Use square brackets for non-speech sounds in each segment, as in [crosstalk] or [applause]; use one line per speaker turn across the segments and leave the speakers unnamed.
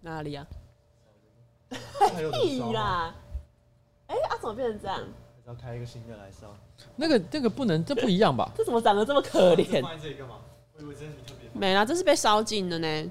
哪里啊？屁啦！哎、欸，啊，怎么变成这样？
要开一个新的来烧？
那个那个不能，这不一样吧？[laughs]
这怎么长得这么可怜？
放在这里干嘛？我以为这是特别。
没啦，这是被烧尽的呢。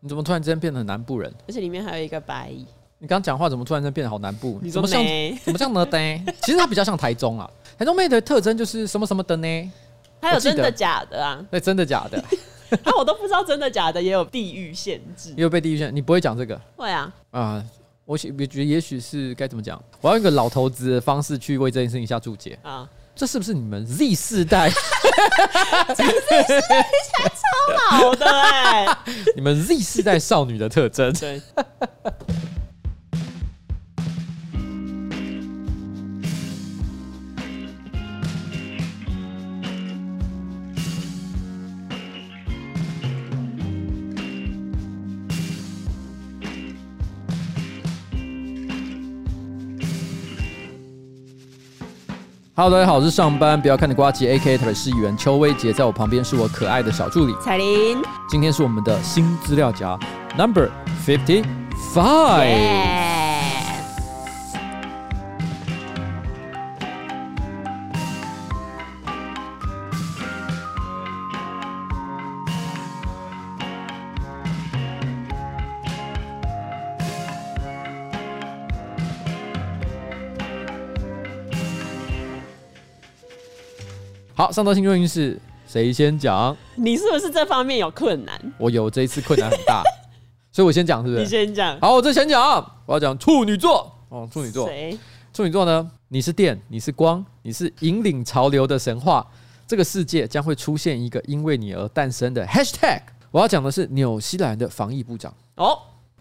你怎么突然之间变成南部人？
而且里面还有一个白蚁。
你刚讲话怎么突然间变得好南部？
你
怎么像？怎么像呢？的？[laughs] 其实它比较像台中啊。台中妹的特征就是什么什么的呢？
还有真的假的啊？
对，真的假的？[laughs]
啊，我都不知道真的假的也有地域限制，
也有被地域限制。你不会讲这个？
会啊。
啊、呃，我觉得也许是该怎么讲？我要用一个老头子的方式去为这件事情下注解啊。这是不是你们 Z 世代？
讲 Z 世代才超老的哎、欸！[laughs]
你们 Z 世代少女的特征。
对。
Hello，大家好，我是上班不要看的瓜吉，A.K.A. 台北市议员邱威杰，在我旁边是我可爱的小助理
彩玲。
今天是我们的新资料夹，Number Fifty Five。好，上周星座运势谁先讲？
你是不是这方面有困难？
我有，这一次困难很大，[laughs] 所以我先讲，是不是？
你先讲。
好，我这先讲，我要讲处女座哦，处女座。
谁？
处女座呢？你是电，你是光，你是引领潮流的神话。这个世界将会出现一个因为你而诞生的 Hashtag。我要讲的是纽西兰的防疫部长哦。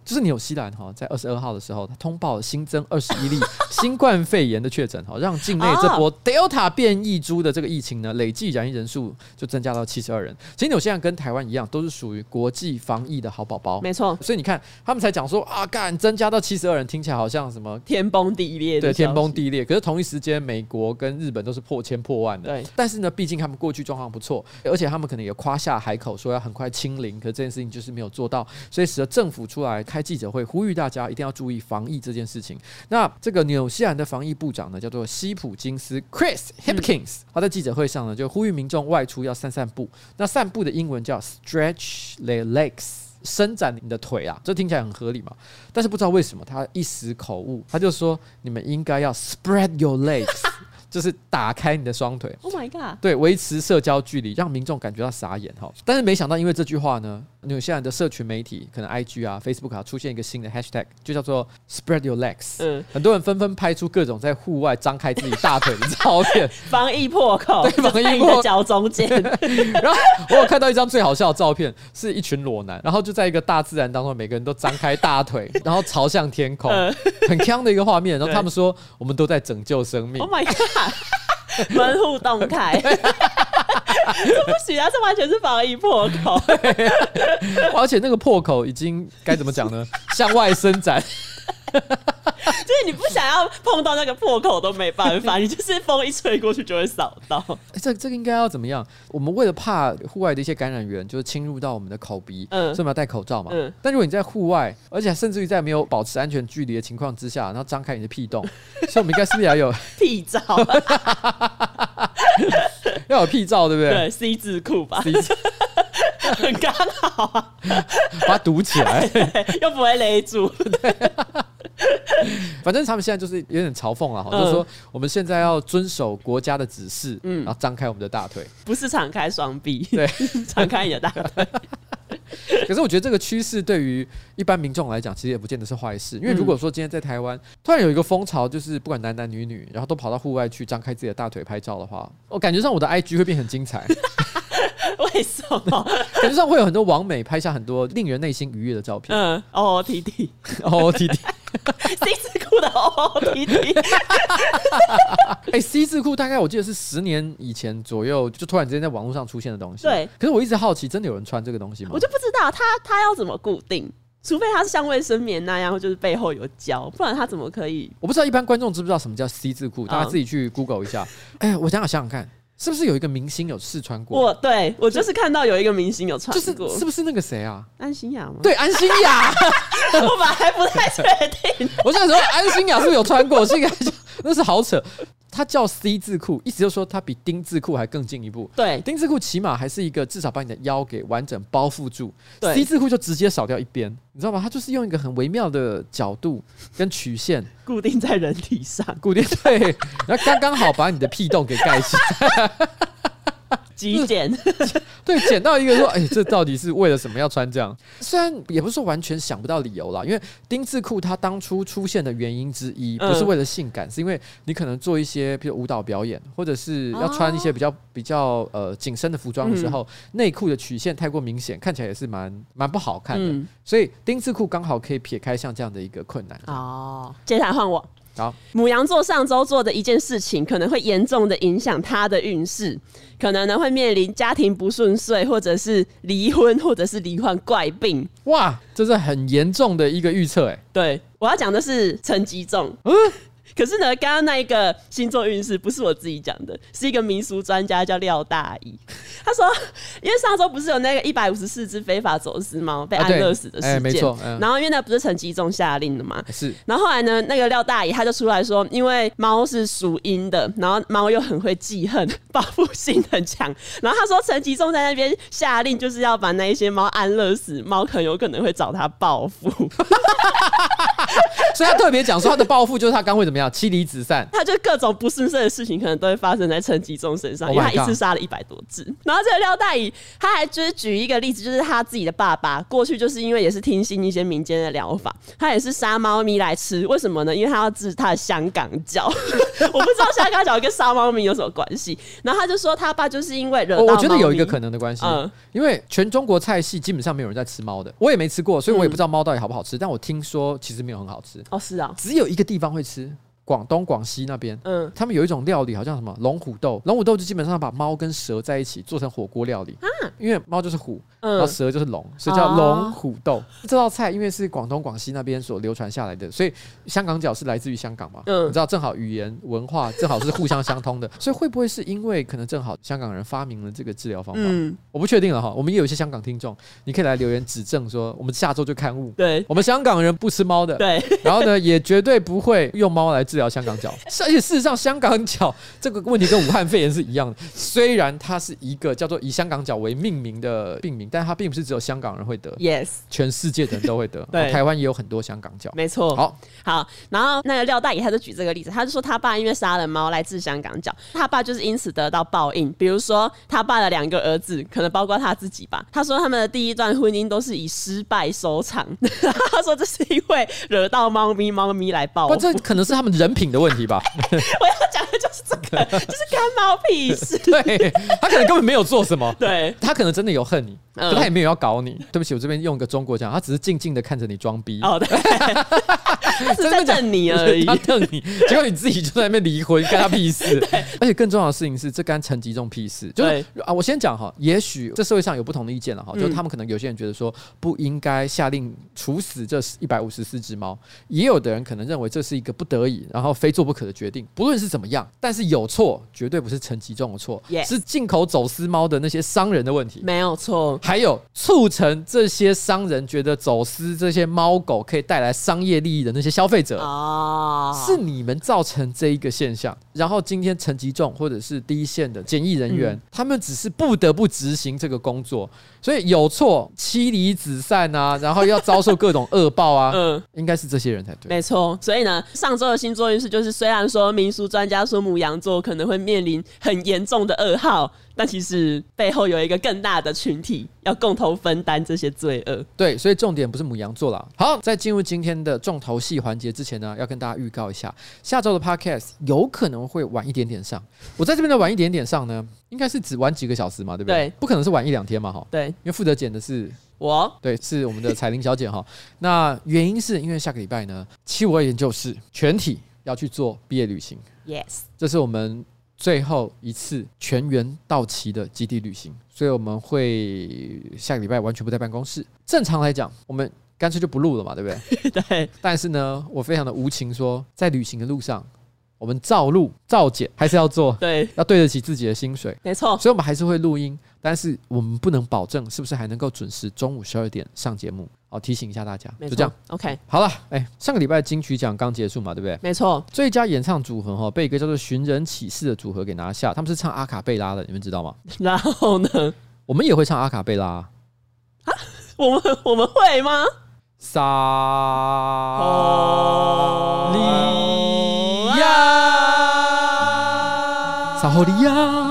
就是纽西兰哈，在二十二号的时候，它通报了新增二十一例新冠肺炎的确诊哈，[laughs] 让境内这波 Delta 变异株的这个疫情呢，累计染疫人数就增加到七十二人。其实纽西兰跟台湾一样，都是属于国际防疫的好宝宝。
没错，
所以你看，他们才讲说啊，干增加到七十二人，听起来好像什么
天崩地裂。
对，天崩地裂。可是同一时间，美国跟日本都是破千破万的。
对，
但是呢，毕竟他们过去状况不错，而且他们可能也夸下海口说要很快清零，可是这件事情就是没有做到，所以使得政府出来开记者会呼吁。大家一定要注意防疫这件事情。那这个纽西兰的防疫部长呢，叫做西普金斯 （Chris Hipkins）。他在记者会上呢，就呼吁民众外出要散散步。那散步的英文叫 “stretch their legs”，伸展你的腿啊。这听起来很合理嘛？但是不知道为什么他一时口误，他就说你们应该要 “spread your legs”。[laughs] 就是打开你的双腿
，Oh my god！
对，维持社交距离，让民众感觉到傻眼哈。但是没想到，因为这句话呢，纽西兰的社群媒体，可能 IG 啊、Facebook 啊，出现一个新的 Hashtag，就叫做 Spread Your Legs。嗯，很多人纷纷拍出各种在户外张开自己大腿的照片，[laughs]
防疫破口，
对，防疫破口，
脚中间。[laughs]
然后我有看到一张最好笑的照片，是一群裸男，然后就在一个大自然当中，每个人都张开大腿，[laughs] 然后朝向天空，很锵的一个画面。然后他们说，我们都在拯救生命。
Oh my god！门户洞开，这不行啊！这完全是防疫破口，[laughs]
而且那个破口已经该怎么讲呢？[laughs] 向外伸展。
就是你不想要碰到那个破口都没办法，[laughs] 你就是风一吹过去就会扫到。
欸、这这个应该要怎么样？我们为了怕户外的一些感染源就是侵入到我们的口鼻，嗯，所以我们要戴口罩嘛。嗯。但如果你在户外，而且甚至于在没有保持安全距离的情况之下，然后张开你的屁洞，所以我们应该是不是要有
屁罩？
要有屁照，对不对？
对，C 字裤吧。C 字 [laughs] 很刚好啊，
把它堵起来，[laughs]
又不会勒住。
反正他们现在就是有点嘲讽了哈，就是说我们现在要遵守国家的指示，嗯，然后张开我们的大腿，
不是敞开双臂，对，[laughs] 敞开你的大腿。[laughs]
可是我觉得这个趋势对于一般民众来讲，其实也不见得是坏事，因为如果说今天在台湾突然有一个风潮，就是不管男男女女，然后都跑到户外去张开自己的大腿拍照的话，我感觉上我的 IG 会变很精彩。[laughs] [laughs]
为什么？
感觉上会有很多网美拍下很多令人内心愉悦的照片。
嗯，O O T T，O [laughs]
O T T，C
字裤的 O O T T。[laughs]
哎，C 字裤大概我记得是十年以前左右，就突然之间在网络上出现的东西。
对。
可是我一直好奇，真的有人穿这个东西吗？
我就不知道它它要怎么固定，除非它是像卫生棉那样，就是背后有胶，不然它怎么可以？
我不知道一般观众知不知道什么叫 C 字裤，大家自己去 Google 一下。哎，我想想想想看。是不是有一个明星有试穿过？
我对我就是看到有一个明星有穿过，
就是是不是那个谁啊？
安心雅吗？
对，安心雅。[laughs]
我本来还不太确定。[laughs]
我那时候安心雅是不是有穿过？我是一个，那是好扯。它叫 C 字裤，意思就是说它比丁字裤还更进一步。
对，
丁字裤起码还是一个至少把你的腰给完整包覆住。
对
，C 字裤就直接少掉一边，你知道吗？它就是用一个很微妙的角度跟曲线
固定在人体上，
固定对，然后刚刚好把你的屁洞给盖起来。
极简，[laughs]
对，捡到一个说，哎、欸，这到底是为了什么要穿这样？[laughs] 虽然也不是说完全想不到理由啦，因为丁字裤它当初出现的原因之一，不是为了性感，是因为你可能做一些，比如舞蹈表演，或者是要穿一些比较比较呃紧身的服装的时候，内裤的曲线太过明显，看起来也是蛮蛮不好看的。所以丁字裤刚好可以撇开像这样的一个困难。
哦，接下来换我。
好，
母羊座上周做的一件事情，可能会严重的影响他的运势，可能呢会面临家庭不顺遂，或者是离婚，或者是罹患怪病。
哇，这是很严重的一个预测，哎，
对，我要讲的是陈吉仲。嗯。可是呢，刚刚那一个星座运势不是我自己讲的，是一个民俗专家叫廖大义。他说，因为上周不是有那个一百五十四只非法走私猫被安乐死的事件，啊欸、没错。嗯、然后因为那不是陈吉仲下令的嘛，是。然后后来呢，那个廖大义他就出来说，因为猫是属阴的，然后猫又很会记恨，报复性很强。然后他说，陈吉仲在那边下令，就是要把那一些猫安乐死，猫很有可能会找他报复。
所以他特别讲说，他的报复就是他刚会怎么样？妻离子散，
他就各种不顺遂的事情，可能都会发生在陈吉仲身上，因为他一次杀了一百多只。然后这个廖大义，他还就是举一个例子，就是他自己的爸爸过去就是因为也是听信一些民间的疗法，他也是杀猫咪来吃。为什么呢？因为他要治他的香港脚。[laughs] 我不知道香港脚跟杀猫咪有什么关系。然后他就说他爸就是因为惹到
我觉得有一个可能的关系，嗯，因为全中国菜系基本上没有人在吃猫的，我也没吃过，所以我也不知道猫到底好不好吃。但我听说其实没有很好吃。
哦，是啊，
只有一个地方会吃。广东、广西那边，嗯，他们有一种料理，好像什么龙虎斗，龙虎斗就基本上把猫跟蛇在一起做成火锅料理啊，因为猫就是虎。然后蛇就是龙，所以叫龙虎斗。这道菜因为是广东广西那边所流传下来的，所以香港脚是来自于香港嘛？嗯，你知道正好语言文化正好是互相相通的，[laughs] 所以会不会是因为可能正好香港人发明了这个治疗方法？嗯，我不确定了哈。我们也有一些香港听众，你可以来留言指正说，我们下周就刊物。对，我们香港人不吃猫的。对，然后呢，也绝对不会用猫来治疗香港脚。而且事实上，香港脚这个问题跟武汉肺炎是一样的，虽然它是一个叫做以香港脚为命名的病名。但它并不是只有香港人会得，yes，全世界的人都会得。对，台湾也有很多香港脚，没错。好，好，然后那个廖大爷他就举这个例子，他就说他爸因为杀了猫来治香港脚，他爸就是因此得到报应。比如说他爸的两个儿子，可能包括他自己吧。他说他们的第一段婚姻都是以失败收场。[laughs] 他说这是因为惹到猫咪，猫咪来报复。这可能是他们人品的问题吧。[laughs] 我要讲的就是这个，[laughs] 就是干毛屁事。[laughs] 对，他可能根本没有做什么，对，他可能真的有恨你。可他也没有要搞你，对不起，我这边用一个中国讲，他只是静静的看着你装逼。哦，对，他只是在瞪你而已，他瞪你，结果你自己就在那边离婚，干他屁事。而且更重要的事情是，这干陈吉仲屁事。就是啊，我先讲哈，也许这社会上有不同的意见了哈，就是他们可能有些人觉得说不应该下令处死这一百五十四只猫，也有的人可能认为这是一个不得已，然后非做不可的决定。不论是怎么样，但是有错绝对不是陈吉仲的错，是进口走私猫的那些商人的问题，没有错。还有促成这些商人觉得走私这些猫狗可以带来商业利益的那些消费者啊，是你们造成这一个现象。然后今天陈吉仲或者是第一线的检疫人员，他们只是不得不执行这个工作，所以有错妻离子散啊，[laughs] 然后要遭受各种恶报啊，嗯，应该是这些人才对。没错，所以呢，上周的星座运势就是，虽然说民俗专家说母羊座可能会面临很严重的噩耗。但其实背后有一个更大的群体要共同分担这些罪恶。对，所以重点不是母羊座啦。好，在进入今天的重头戏环节之前呢，要跟大家预告一下，下周的 Podcast 有可能会晚一点点上。我在这边的晚一点点上呢，应该是只晚几个小时嘛，对不对？对，不可能是晚一两天嘛，哈。对，因为负责剪的是我，对，是我们的彩玲小姐哈。那原因是因为下个礼拜呢，七五二研究室全体要去做毕业旅行。Yes，这是我们。最后一次全员到齐的基地旅行，所以我们会下个礼拜完全不在办公室。正常来讲，我们干脆就不录了嘛，对不对？[laughs] 对。但是呢，我非常的无情说，说在旅行的路上，我们照录照剪还是要做，
对，
要对得起自己的薪水，
没错。
所以我们还是会录音，但是我们不能保证是不是还能够准时中午十二点上节目。好，提醒一下大家，就这样。
OK，
好了，哎，上个礼拜金曲奖刚结束嘛，对不对？
没错。最
佳演唱组合哈，被一个叫做寻人启事的组合给拿下，他们是唱阿卡贝拉的，你们知道吗？
然后呢？
我们也会唱阿卡贝拉
啊？我们我们会吗？
萨利亚，撒霍利
亚，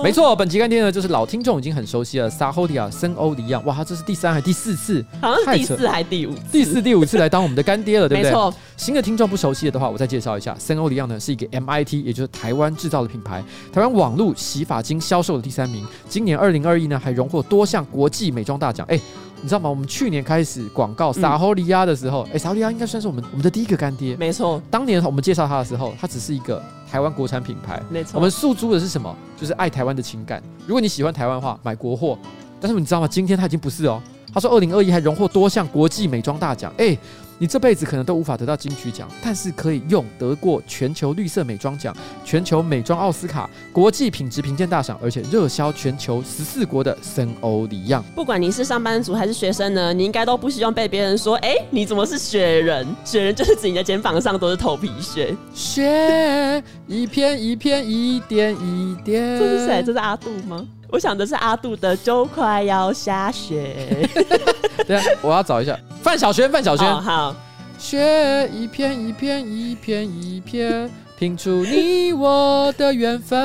亚，
没错，本期干爹呢，就是老听众已经很熟悉了。萨霍迪亚森欧迪亚，哇，这是第三还第四次？
好像是第四还第五？
第四、第五次来当我们的干爹了，对不对？
没错。
新的听众不熟悉的话，我再介绍一下，森欧迪亚呢是一个 MIT，也就是台湾制造的品牌，台湾网络洗发精销售的第三名。今年二零二一呢，还荣获多项国际美妆大奖。哎。你知道吗？我们去年开始广告撒哈利亚的时候，哎、嗯，撒哈利亚应该算是我们我们的第一个干爹。
没错，
当年我们介绍他的时候，他只是一个台湾国产品牌。
没错，
我们诉诸的是什么？就是爱台湾的情感。如果你喜欢台湾的话，买国货。但是你知道吗？今天他已经不是哦。他说，二零二一还荣获多项国际美妆大奖。哎。你这辈子可能都无法得到金曲奖，但是可以用得过全球绿色美妆奖、全球美妆奥斯卡、国际品质评鉴大赏，而且热销全球十四国的森欧里漾。
不管你是上班族还是学生呢，你应该都不希望被别人说：“哎，你怎么是雪人？”雪人就是指你的肩膀上都是头皮屑，
雪一片一片，一点一点。
这是谁？这是阿杜吗？我想的是阿杜的《就快要下雪》。[laughs]
对啊，我要找一下范晓萱，范晓萱。
Oh, 好，
雪一片一片一片一片，拼出你我的缘分。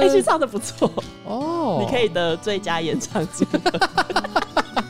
哎、欸，其实唱的不错
哦，oh.
你可以得最佳演唱组 [laughs]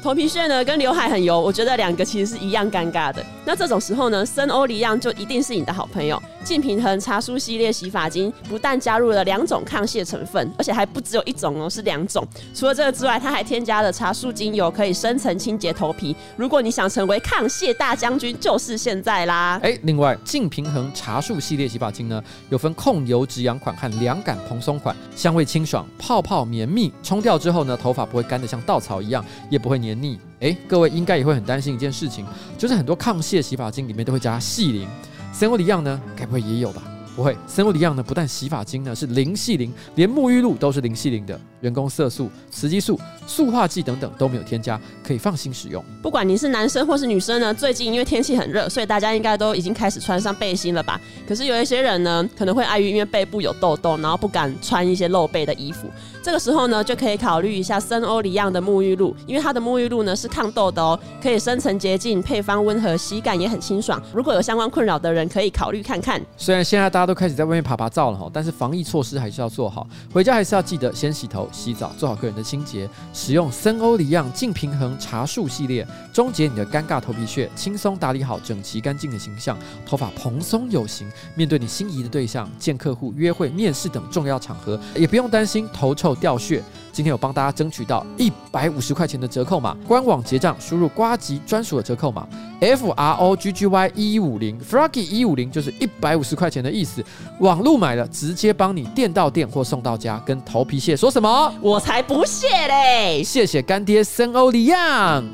头皮屑呢，跟刘海很油，我觉得两个其实是一样尴尬的。那这种时候呢，森欧黎漾就一定是你的好朋友。净平衡茶树系列洗发精不但加入了两种抗屑成分，而且还不只有一种哦，是两种。除了这个之外，它还添加了茶树精油，可以深层清洁头皮。如果你想成为抗屑大将军，就是现在啦！
哎，另外净平衡茶树系列洗发精呢，有分控油止痒款和凉感蓬松款，香味清爽，泡泡绵密，冲掉之后呢，头发不会干得像稻草一样，也不会黏腻。哎，各位应该也会很担心一件事情，就是很多抗屑洗发精里面都会加细灵，森欧黎漾呢，该不会也有吧？不会，森欧黎漾呢，不但洗发精呢是零系零，连沐浴露都是零系零的，人工色素、雌激素、塑化剂等等都没有添加，可以放心使用。
不管你是男生或是女生呢，最近因为天气很热，所以大家应该都已经开始穿上背心了吧？可是有一些人呢，可能会碍于因为背部有痘痘，然后不敢穿一些露背的衣服。这个时候呢，就可以考虑一下森欧里漾的沐浴露，因为它的沐浴露呢是抗痘的哦，可以深层洁净，配方温和，洗感也很清爽。如果有相关困扰的人，可以考虑看看。
虽然现在大家都开始在外面爬爬照了哈，但是防疫措施还是要做好。回家还是要记得先洗头、洗澡，做好个人的清洁。使用森欧里漾净平衡茶树系列，终结你的尴尬头皮屑，轻松打理好整齐干净的形象，头发蓬松有型。面对你心仪的对象、见客户、约会、面试等重要场合，也不用担心头臭掉屑。今天有帮大家争取到一百五十块钱的折扣码，官网结账输入瓜吉专属的折扣码 F R O G G Y 一五零 Froggy 一五零就是一百五十块钱的意思。网路买了直接帮你店到店或送到家。跟头皮屑说什么？
我才不屑嘞！
谢谢干爹森欧黎漾。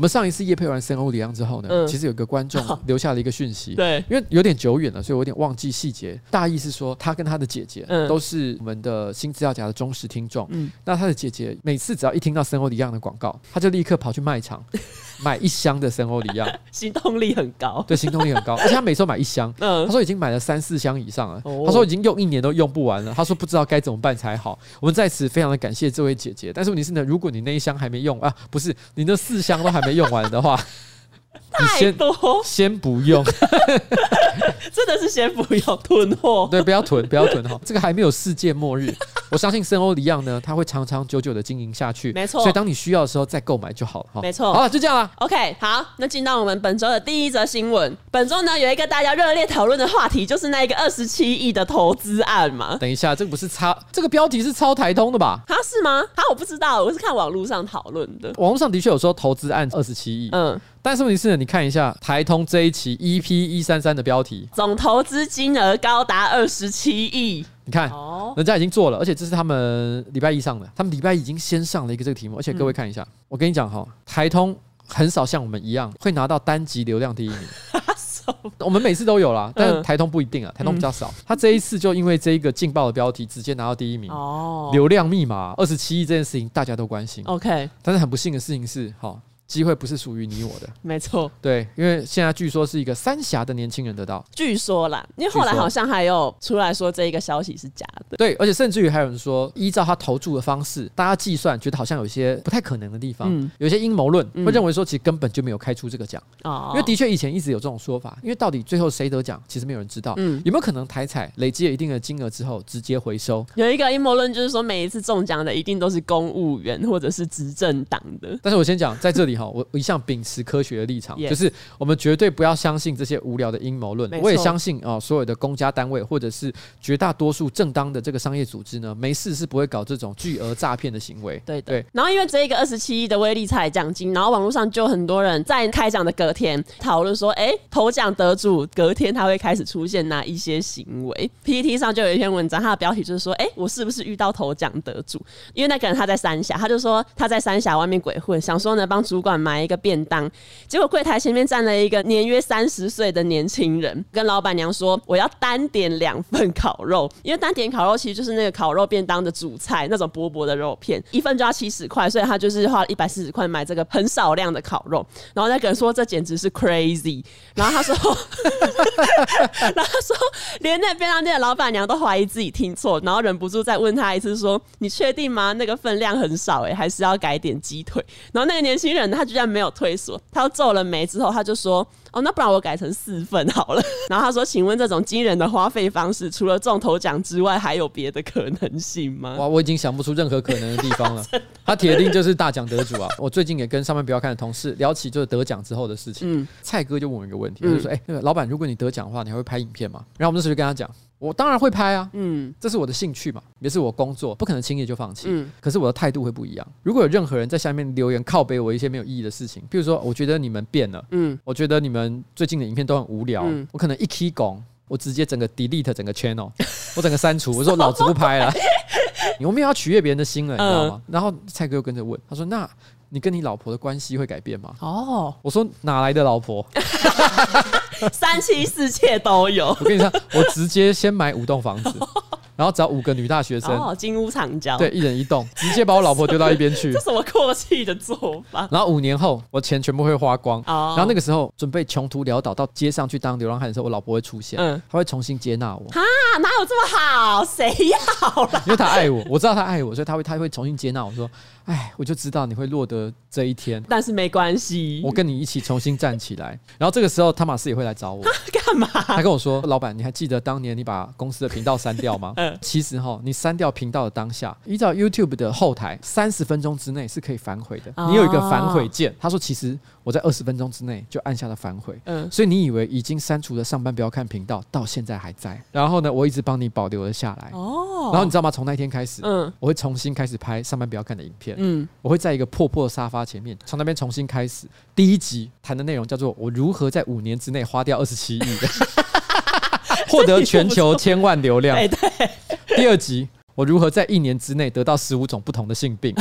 我们上一次夜配完森欧里昂之后呢，嗯、其实有个观众留下了一个讯息，
对，
因为有点久远了，所以我有点忘记细节。大意是说，他跟他的姐姐都是我们的新资料夹的忠实听众。嗯，那他的姐姐每次只要一听到森欧里昂的广告，他就立刻跑去卖场买一箱的森欧里亚，[laughs]
行动力很高。
对，行动力很高，而且他每次都买一箱。嗯，他说已经买了三四箱以上了。他说已经用一年都用不完了。他说不知道该怎么办才好。我们在此非常的感谢这位姐姐。但是问题是呢，如果你那一箱还没用啊，不是你那四箱都还没用完的话。[laughs]
太多，
先不用，[laughs]
真的是先不用囤货。[laughs]
对，不要囤，不要囤哈。这个还没有世界末日，我相信森欧黎漾呢，它会长长久久的经营下去。
没错，
所以当你需要的时候再购买就好了哈。
没错，
好了，就这样了。
OK，好，那进到我们本周的第一则新闻。本周呢，有一个大家热烈讨论的话题，就是那个二十七亿的投资案嘛。
等一下，这个不是抄，这个标题是抄台通的吧？
啊，是吗？啊，我不知道，我是看网络上讨论的。
网络上的确有说投资案二十七亿，嗯。但是问题是呢，你看一下台通这一期 EP 一三三的标题，
总投资金额高达二十七亿。
你看，哦，人家已经做了，而且这是他们礼拜一上的，他们礼拜一已经先上了一个这个题目。而且各位看一下，嗯、我跟你讲哈，台通很少像我们一样会拿到单集流量第一名。[laughs] 我们每次都有啦，但台通不一定啊，台通比较少。嗯、他这一次就因为这一个劲爆的标题，直接拿到第一名。哦，流量密码二十七亿这件事情大家都关心。OK，但是很不幸的事情是，好。机会不是属于你我的，
没错，
对，因为现在据说是一个三峡的年轻人得到，
据说啦，因为后来好像还有出来说这一个消息是假的，
对，而且甚至于还有人说，依照他投注的方式，大家计算觉得好像有一些不太可能的地方，嗯、有一些阴谋论会认为说，其实根本就没有开出这个奖，哦、嗯，因为的确以前一直有这种说法，因为到底最后谁得奖，其实没有人知道，嗯，有没有可能台彩累积了一定的金额之后直接回收？
有一个阴谋论就是说，每一次中奖的一定都是公务员或者是执政党的，
但是我先讲在这里哈，我我一向秉持科学的立场.就是我们绝对不要相信这些无聊的阴谋论。我也相信啊、哦，所有的公家单位或者是绝大多数正当的这个商业组织呢，没事是不会搞这种巨额诈骗的行为。
对对。然后因为这一个二十七亿的威力彩奖金，然后网络上就很多人在开奖的隔天讨论说，哎，头奖得主隔天他会开始出现哪一些行为？PPT 上就有一篇文章，它的标题就是说，哎，我是不是遇到头奖得主？因为那个人他在三峡，他就说他在三峡外面鬼混，想说呢帮主管买一个便当。结果柜台前面站了一个年约三十岁的年轻人，跟老板娘说：“我要单点两份烤肉，因为单点烤肉其实就是那个烤肉便当的主菜，那种薄薄的肉片，一份就要七十块，所以他就是花了一百四十块买这个很少量的烤肉。然后那个人说这简直是 crazy，然后他说，[laughs] 然后他说连那便当店的老板娘都怀疑自己听错，然后忍不住再问他一次说：你确定吗？那个分量很少哎、还是要改点鸡腿？然后那个年轻人他居然没有退缩。”他皱了眉之后，他就说：“哦，那不然我改成四份好了。[laughs] ”然后他说：“请问这种惊人的花费方式，除了中头奖之外，还有别的可能性吗？”
哇，我已经想不出任何可能的地方了。[laughs] 他铁定就是大奖得主啊！我最近也跟上班不要看的同事聊起就是得奖之后的事情。嗯，蔡哥就问我一个问题，他就说：“哎、欸，那个老板，如果你得奖的话，你还会拍影片吗？”然后我们那时候就跟他讲。我当然会拍啊，嗯，这是我的兴趣嘛，也是我工作，不可能轻易就放弃。嗯，可是我的态度会不一样。如果有任何人在下面留言靠背我一些没有意义的事情，比如说我觉得你们变了，嗯，我觉得你们最近的影片都很无聊，嗯，我可能一起拱，我直接整个 delete 整个 channel，[laughs] 我整个删除，我说老子不拍了，[laughs] 我没有要取悦别人的心了，你知道吗？然后蔡哥又跟着问，他说那。你跟你老婆的关系会改变吗？哦，我说哪来的老婆？[laughs]
三妻四妾都有。
我跟你说，我直接先买五栋房子。[laughs] 然后找五个女大学生，
哦，金屋藏娇，
对，一人一栋，直接把我老婆丢到一边去。[laughs]
这什么阔气的做法？
然后五年后，我钱全部会花光。哦，然后那个时候准备穷途潦倒到街上去当流浪汉的时候，我老婆会出现，嗯，她会重新接纳我。
哈，哪有这么好？谁要了？
因为她爱我，我知道她爱我，所以她会她会重新接纳我说，哎，我就知道你会落得这一天，
但是没关系，
我跟你一起重新站起来。然后这个时候，汤马斯也会来找我，
干嘛？
他跟我说，老板，你还记得当年你把公司的频道删掉吗？嗯，[laughs] 其实哈，你删掉频道的当下，依照 YouTube 的后台，三十分钟之内是可以反悔的。你有一个反悔键。他说，其实我在二十分钟之内就按下了反悔。嗯，所以你以为已经删除了上班不要看频道，到现在还在。然后呢，我一直帮你保留了下来。哦，然后你知道吗？从那天开始，嗯，我会重新开始拍上班不要看的影片。嗯，我会在一个破破的沙发前面，从那边重新开始。第一集谈的内容叫做我如何在五年之内花掉二十七亿。[laughs] [laughs] 获得全球千万流量。第二集，我如何在一年之内得到十五种不同的性病？[laughs]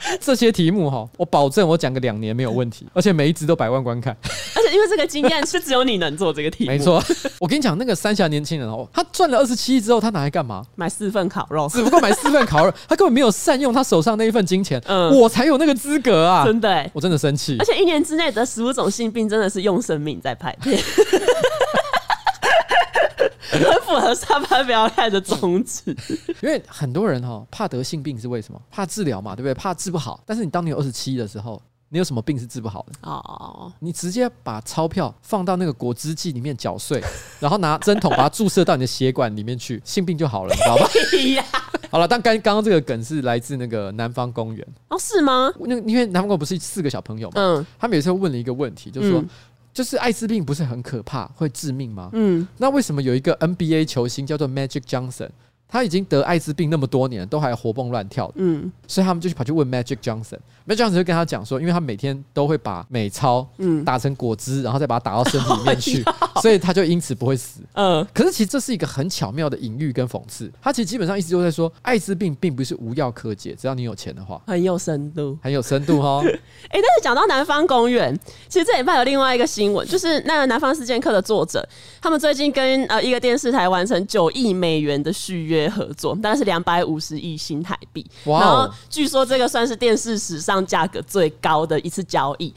[laughs] 这些题目哈，我保证我讲个两年没有问题，而且每一集都百万观看。[laughs]
而且因为这个经验是只有你能做这个题目。
没错，[laughs] 我跟你讲，那个三峡年轻人哦，他赚了二十七亿之后，他拿来干嘛？
买四份烤肉，
只不过买四份烤肉，他根本没有善用他手上那一份金钱。嗯，我才有那个资格啊！
真的，
我真的生气。
而且一年之内得十五种性病，真的是用生命在拍片。很符合上班不要看的宗旨，
因为很多人哈怕得性病是为什么？怕治疗嘛，对不对？怕治不好。但是你当你有二十七的时候，你有什么病是治不好的？哦，你直接把钞票放到那个果汁机里面搅碎，然后拿针筒把它注射到你的血管里面去，性病就好了，你知道吧？[laughs] 好了，但刚刚刚这个梗是来自那个南方公园
哦，是吗？
那因为南方公园不是四个小朋友嘛，嗯，他们有时候问了一个问题，就是说。就是艾滋病不是很可怕，会致命吗？嗯，那为什么有一个 NBA 球星叫做 Magic Johnson，他已经得艾滋病那么多年，都还活蹦乱跳的。
嗯
所以他们就去跑去问 Magic Johnson。Magic Johnson 就跟他讲说，因为他每天都会把美钞
嗯
打成果汁，然后再把它打到身体里面去，[laughs] 所以他就因此不会死。
嗯，
可是其实这是一个很巧妙的隐喻跟讽刺。他其实基本上一直就在说，艾滋病并不是无药可解，只要你有钱的话，
很有深度。
很有深度哈。[laughs]
哎、但是讲到南方公园，其实这礼拜有另外一个新闻，就是那个南方四贱客的作者，他们最近跟呃一个电视台完成九亿美元的续约合作，大概是两百五十亿新台
币。
然后据说这个算是电视史上价格最高的一次交易。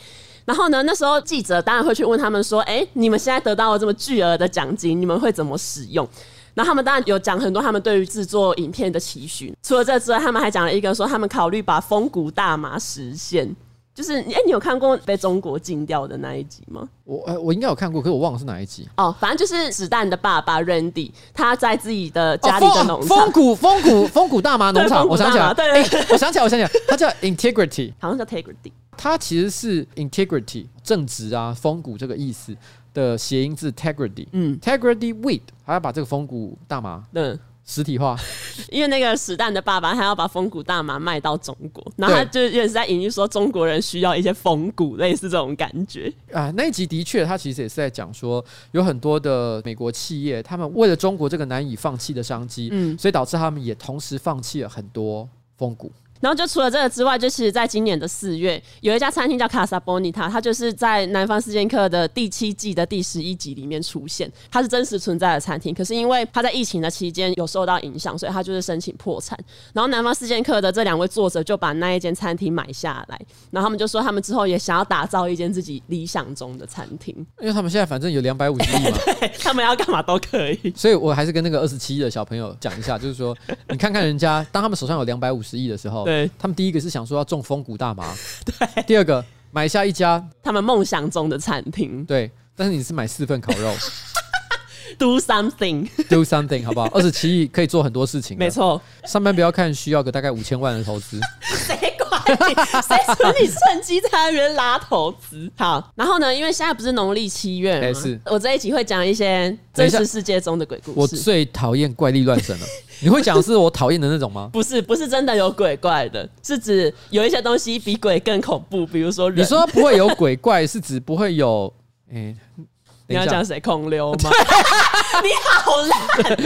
然后呢，那时候记者当然会去问他们说：“哎，你们现在得到了这么巨额的奖金，你们会怎么使用？”然后他们当然有讲很多他们对于制作影片的期许。除了这之外，他们还讲了一个说他们考虑把风谷大麻实现。就是，哎，你有看过被中国禁掉的那一集吗？
我呃我应该有看过，可是我忘了是哪一集。
哦，反正就是子弹的爸爸 Randy，他在自己的家里的农
哦、
场，
风谷风谷风谷大麻农
场，
我想起来，
对对对
欸我想起来，我想起来，他叫 Integrity，
好像叫 Integrity，。
他其实是 Integrity 正直啊，风谷这个意思的谐音字 Tegrity，
嗯
Tegrity Weed，还要把这个风谷大麻
嗯，
实体化。[laughs]
因为那个史蛋的爸爸，他要把风骨大麻卖到中国，然后他就有点是在隐喻说中国人需要一些风骨，类似这种感觉。
啊，那一集的确，他其实也是在讲说，有很多的美国企业，他们为了中国这个难以放弃的商机，
嗯
所以导致他们也同时放弃了很多风谷。
然后就除了这个之外，就其实在今年的四月，有一家餐厅叫卡萨波尼塔，它就是在《南方四剑客》的第七季的第十一集里面出现，它是真实存在的餐厅。可是因为它在疫情的期间有受到影响，所以它就是申请破产。然后《南方四剑客》的这两位作者就把那一间餐厅买下来，然后他们就说他们之后也想要打造一间自己理想中的餐厅，
因为他们现在反正有两百五十亿嘛，[laughs]
他们要干嘛都可以。
所以我还是跟那个二十七亿的小朋友讲一下，就是说，你看看人家，当他们手上有两百五十亿的时候，[laughs]
对
他们第一个是想说要种风谷大麻，[laughs] 对，第二个买下一家，
他们梦想中的餐厅
对，但是你是买四份烤肉，[laughs]
Do
something，，do something 好不好？二十七亿可以做很多事情，
没，错。
上班不要看，需要个大概五千万的投资。[laughs]
谁管你？谁准你趁机在那边拉投资？好，然后呢？因为现在不是农历七月吗？
哎是
我这一集会讲一些真实世界中的鬼故事。
我最讨厌怪力乱神了，你会讲是我讨厌的那种吗？[laughs]
不是，不是真的有鬼怪的，是指有一些东西比鬼更恐怖，比如说人。
你说不会有鬼怪，是指不会有？[laughs] 哎、
你要讲谁空溜吗？[laughs] 你好烂，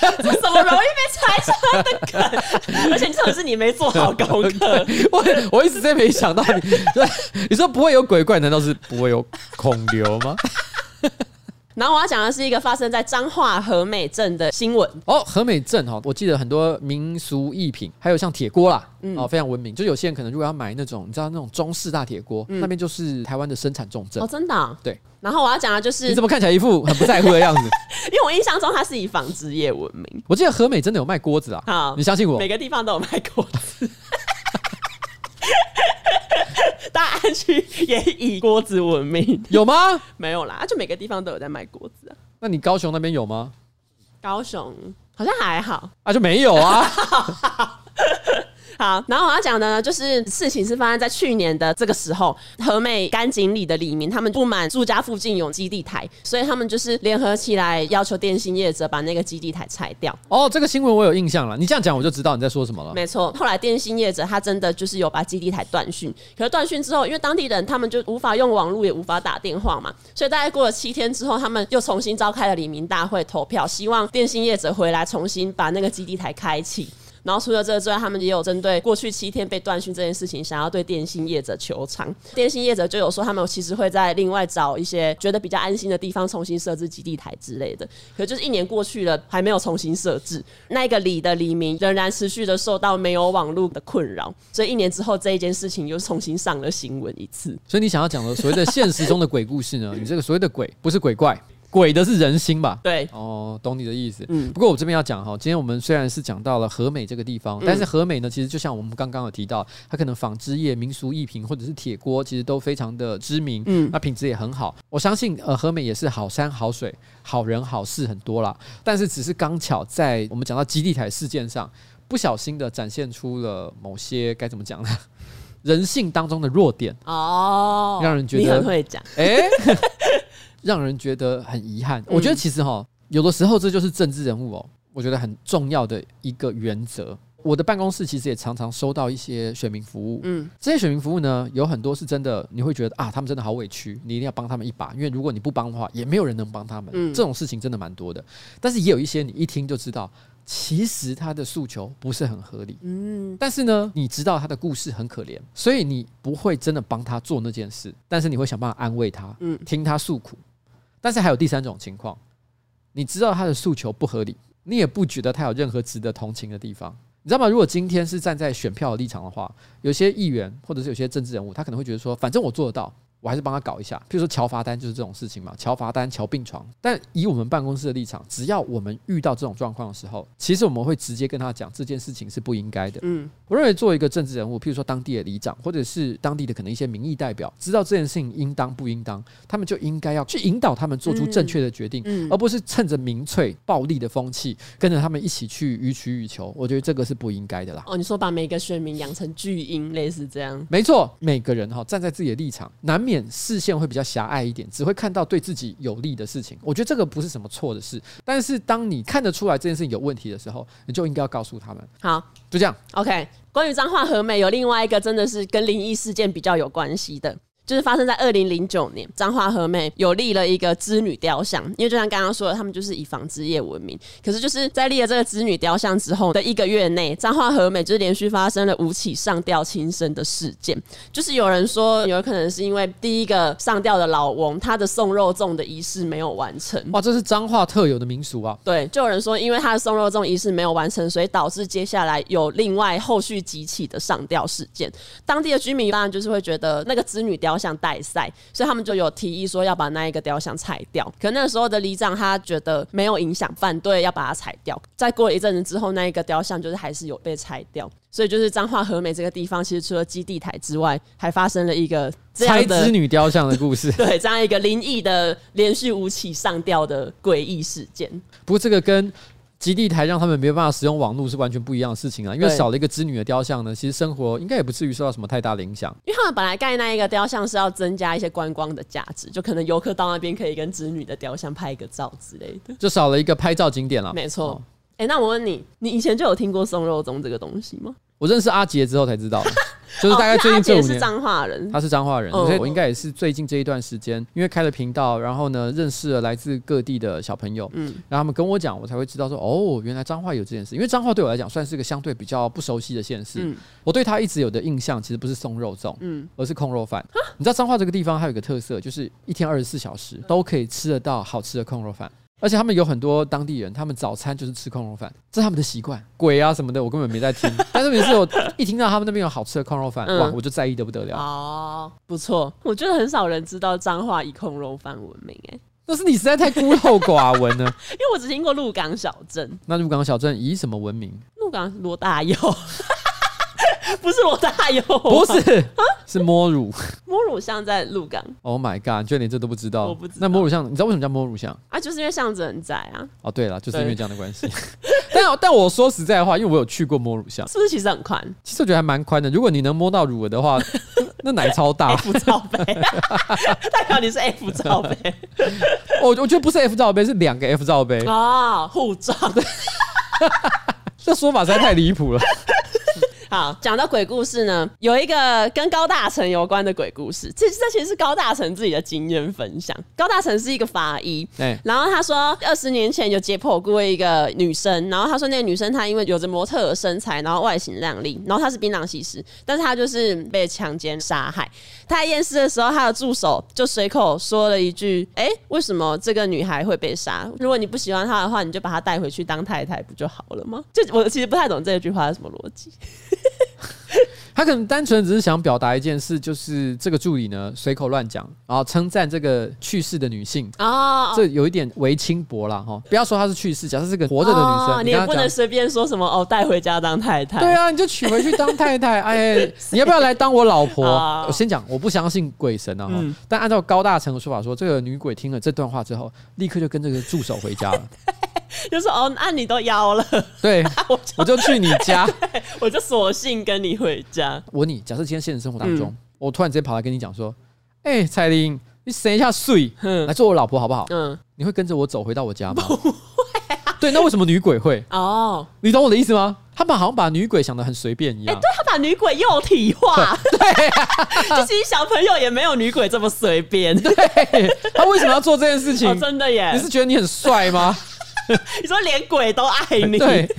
这什么容易被拆穿的梗？而且这种是你没做好功课。
我我一直在没想到你，对，你说不会有鬼怪，难道是不会有孔流吗？
然后我要讲的是一个发生在彰化和美镇的新闻。
哦，和美镇哈，我记得很多民俗艺品，还有像铁锅啦，哦，非常文明。就有些人可能如果要买那种，你知道那种中式大铁锅，那边就是台湾的生产重镇
哦，。真的啊、
对，
然后我要讲的就是
你怎么看起来一副 [laughs] 很不在乎的样子？[laughs]
因为我印象中它是以纺织业闻名。
我记得和美真的有卖锅子啊，
好
你相信我
每？个地方都有卖锅子，[laughs] 大安区也以锅子闻名。
有吗？[laughs]
没有啦，就每个地方都有在卖锅子啊。
那你高雄那边有吗？
高雄好像还好。
啊，就没有啊。[laughs]
好，然后我要讲的呢，就是事情是发生在去年的这个时候，和美干井里的李明他们不满住家附近有基地台，所以他们就是联合起来要求电信业者把那个基地台拆掉。
哦，这个新闻我有印象了。你这样讲，我就知道你在说什么了。
没错，后来电信业者他真的就是有把基地台断讯，可是断讯之后，因为当地人他们就无法用网络，也无法打电话嘛，所以大概过了七天之后，他们又重新召开了里民大会投票，希望电信业者回来重新把那个基地台开启。然后除了这个之外，他们也有针对过去七天被断讯这件事情，想要对电信业者求偿。电信业者就有说，他们其实会在另外找一些觉得比较安心的地方重新设置基地台之类的。可就是一年过去了，还没有重新设置，那个里的黎明仍然持续的受到没有网络的困扰。所以一年之后，这一件事情又重新上了新闻一次。
所以你想要讲的所谓的现实中的鬼故事呢？[laughs] 你这个所谓的鬼不是鬼怪，鬼的是人心吧？
对，
哦，懂你的意思。
嗯
不过我这边要讲哈，今天我们虽然是讲到了和美这个地方，但是和美呢，其实就像我们刚刚有提到，它可能纺织业、民俗艺品或者是铁锅，其实都非常的知名，
嗯
那品质也很好。我相信呃，和美也是好山好水、好人好事很多啦，但是只是刚巧在我们讲到基地台事件上，不小心的展现出了某些该怎么讲呢？[laughs] 人性当中的弱点，
哦，
让人觉得
你很会讲。
哎、让人觉得很遗憾。我觉得其实哈，有的时候这就是政治人物哦。我觉得很重要的一个原则。我的办公室其实也常常收到一些选民服务，嗯，这些选民服务呢，有很多是真的，你会觉得啊，他们真的好委屈，你一定要帮他们一把，因为如果你不帮的话，也没有人能帮他们。嗯，这种事情真的蛮多的。但是也有一些你一听就知道，其实他的诉求不是很合理，嗯，但是呢，你知道他的故事很可怜，所以你不会真的帮他做那件事，但是你会想办法安慰他，嗯，听他诉苦。但是还有第三种情况，你知道他的诉求不合理，你也不觉得他有任何值得同情的地方。你知道吗？如果今天是站在选票的立场的话，有些议员或者是有些政治人物，他可能会觉得说，反正我做得到。我还是帮他搞一下，譬如说乔罚单就是这种事情嘛，乔罚单、乔病床。但以我们办公室的立场，只要我们遇到这种状况的时候，其实我们会直接跟他讲这件事情是不应该的。嗯，我认为作为一个政治人物，譬如说当地的里长，或者是当地的可能一些民意代表，知道这件事情应当不应当，他们就应该要去引导他们做出正确的决定，而不是趁着民粹暴力的风气跟着他们一起去予取予求。我觉得这个是不应该的啦。
哦，你说把每个选民养成巨婴，类似这样？
没错，每个人哈站在自己的立场，难免视线会比较狭隘一点，只会看到对自己有利的事情。我觉得这个不是什么错的事，但是当你看得出来这件事情有问题的时候，你就应该要告诉他们。
好，
就这样。
OK，关于彰化和美有另外一个真的是跟灵异事件比较有关系的。就是发生在二零零九年，彰化和美有立了一个织女雕像，因为就像刚刚说的，他们就是以纺织业闻名。可是就是在立了这个织女雕像之后的一个月内，彰化和美就是连续发生了五起上吊轻生的事件。就是有人说，有可能是因为第一个上吊的老翁，他的送肉粽的仪式没有完成。
哇，这是彰化特有的民俗啊！
对，就有人说，因为他的送肉粽仪式没有完成，所以导致接下来有另外后续几起的上吊事件。当地的居民当然就是会觉得那个织女雕像带赛，所以他们就有提议说要把那一个雕像拆掉。可那个时候的里长他觉得没有影响，反对要把它拆掉。再过了一阵子之后，那一个雕像就是还是有被拆掉。所以就是彰化和美这个地方，其实除了基地台之外，还发生了一个
拆织女雕像的故事。
对，这样一个灵异的连续五起上吊的诡异事件。
不过这个跟基地台让他们没有办法使用网络是完全不一样的事情啊，因为少了一个织女的雕像呢，其实生活应该也不至于受到什么太大的影响。
因为他们本来盖那一个雕像是要增加一些观光的价值，就可能游客到那边可以跟织女的雕像拍一个照之类的，
就少了一个拍照景点了。
没错。哎、欸，那我问你，你以前就有听过松肉粽这个东西吗？
我认识阿杰之后才知道。[laughs] 就是大概最近这五年，
哦、是彰化人，
他是彰化人，所以我应该也是最近这一段时间，因为开了频道，然后呢，认识了来自各地的小朋友，嗯，然后他们跟我讲，我才会知道说，哦，原来彰化有这件事。因为彰化对我来讲算是个相对比较不熟悉的县市，嗯，我对他一直有的印象其实不是松肉粽，嗯，而是控肉饭。你知道彰化这个地方还有一个特色，就是一天二十四小时都可以吃得到好吃的控肉饭。而且他们有很多当地人，他们早餐就是吃控肉饭，这是他们的习惯。鬼啊什么的，我根本没在听。[laughs] 但是每次我一听到他们那边有好吃的控肉饭，嗯、哇，我就在意的不得了。
哦，不错，我觉得很少人知道彰化以控肉饭闻名，哎，
那是你实在太孤陋寡闻了。[laughs] 因
为我只听过鹿港小镇。
那鹿港小镇以什么闻名？
鹿港罗大佑。[laughs] 不是罗大佑，
不是，是摸乳。
摸乳像在鹿港。
Oh my god！居然连这都不知道？
我不知道。
那摸乳像，你知道为什么叫摸乳像
啊？就是因为巷子很窄啊。
哦，对了，就是因为这样的关系。[laughs] 但但我说实在的话，因为我有去过摸乳巷，
是不是其实很宽？
其实我觉得还蛮宽的。如果你能摸到乳的话，[laughs] 那奶超大。
F 罩杯，代表你是 F 罩杯。
我我觉得不是 F 罩杯，是两个 F 罩杯
啊，护照。
这说法实在太离谱了。
好，讲到鬼故事呢，有一个跟高大成有关的鬼故事。这这其实是高大成自己的经验分享。高大成是一个法医，对。然后他说，二十年前有解剖过一个女生，然后他说那个女生她因为有着模特的身材，然后外形靓丽，然后她是槟榔西施，但是她就是被强奸杀害。他在验尸的时候，他的助手就随口说了一句：“哎、欸，为什么这个女孩会被杀？如果你不喜欢她的话，你就把她带回去当太太不就好了吗？”就我其实不太懂这句话是什么逻辑。[laughs]
他可能单纯只是想表达一件事，就是这个助理呢随口乱讲，然后称赞这个去世的女性啊，这有一点为轻薄了哈。不要说她是去世，假设是个活着的女生，
你也不能随便说什么哦，带回家当太太。
对啊，你就娶回去当太太。哎，[laughs] 你要不要来当我老婆？我先讲，我不相信鬼神啊，但按照高大成的说法说，这个女鬼听了这段话之后，立刻就跟这个助手回家了。[laughs] [laughs]
就说哦，那你都邀了，
对，[laughs] 我就，我就去你家，[laughs]
我就索性跟你回家。
我问你，假设今天现实生活当中，嗯、我突然之间跑来跟你讲说，哎、欸，彩玲，你省一下税，嗯、来做我老婆好不好？嗯，你会跟着我走回到我家吗？不会啊。对，那为什么女鬼会？
哦，
你懂我的意思吗？他们好像把女鬼想的很随便一样。
哎，对他把女鬼幼体化，
对
就其实小朋友也没有女鬼这么随便。
对，他为什么要做这件事情？
真的耶！
你是觉得你很帅吗？[laughs]
你说连鬼都爱你，
对。[laughs]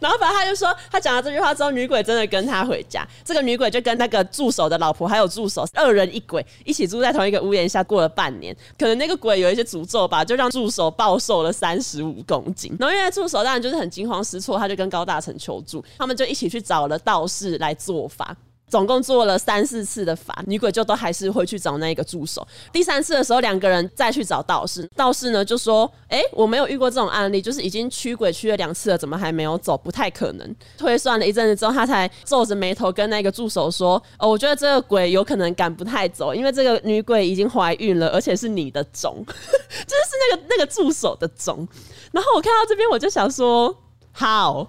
然后反正他就说，他讲了这句话之后，女鬼真的跟他回家。这个女鬼就跟那个助手的老婆还有助手二人一鬼一起住在同一个屋檐下，过了半年。可能那个鬼有一些诅咒吧，就让助手暴瘦了三十五公斤。然后因为助手当然就是很惊慌失措，他就跟高大成求助，他们就一起去找了道士来做法。总共做了三四次的法，女鬼就都还是会去找那个助手。第三次的时候，两个人再去找道士，道士呢就说：“哎、我没有遇过这种案例，就是已经驱鬼驱了两次了，怎么还没有走？不太可能。”推算了一阵子之后，他才皱着眉头跟那个助手说：“哦，我觉得这个鬼有可能赶不太走，因为这个女鬼已经怀孕了，而且是你的种，就是那个那个助手的种。[laughs] ” [laughs] 然后我看到这边，我就想说。好，[laughs]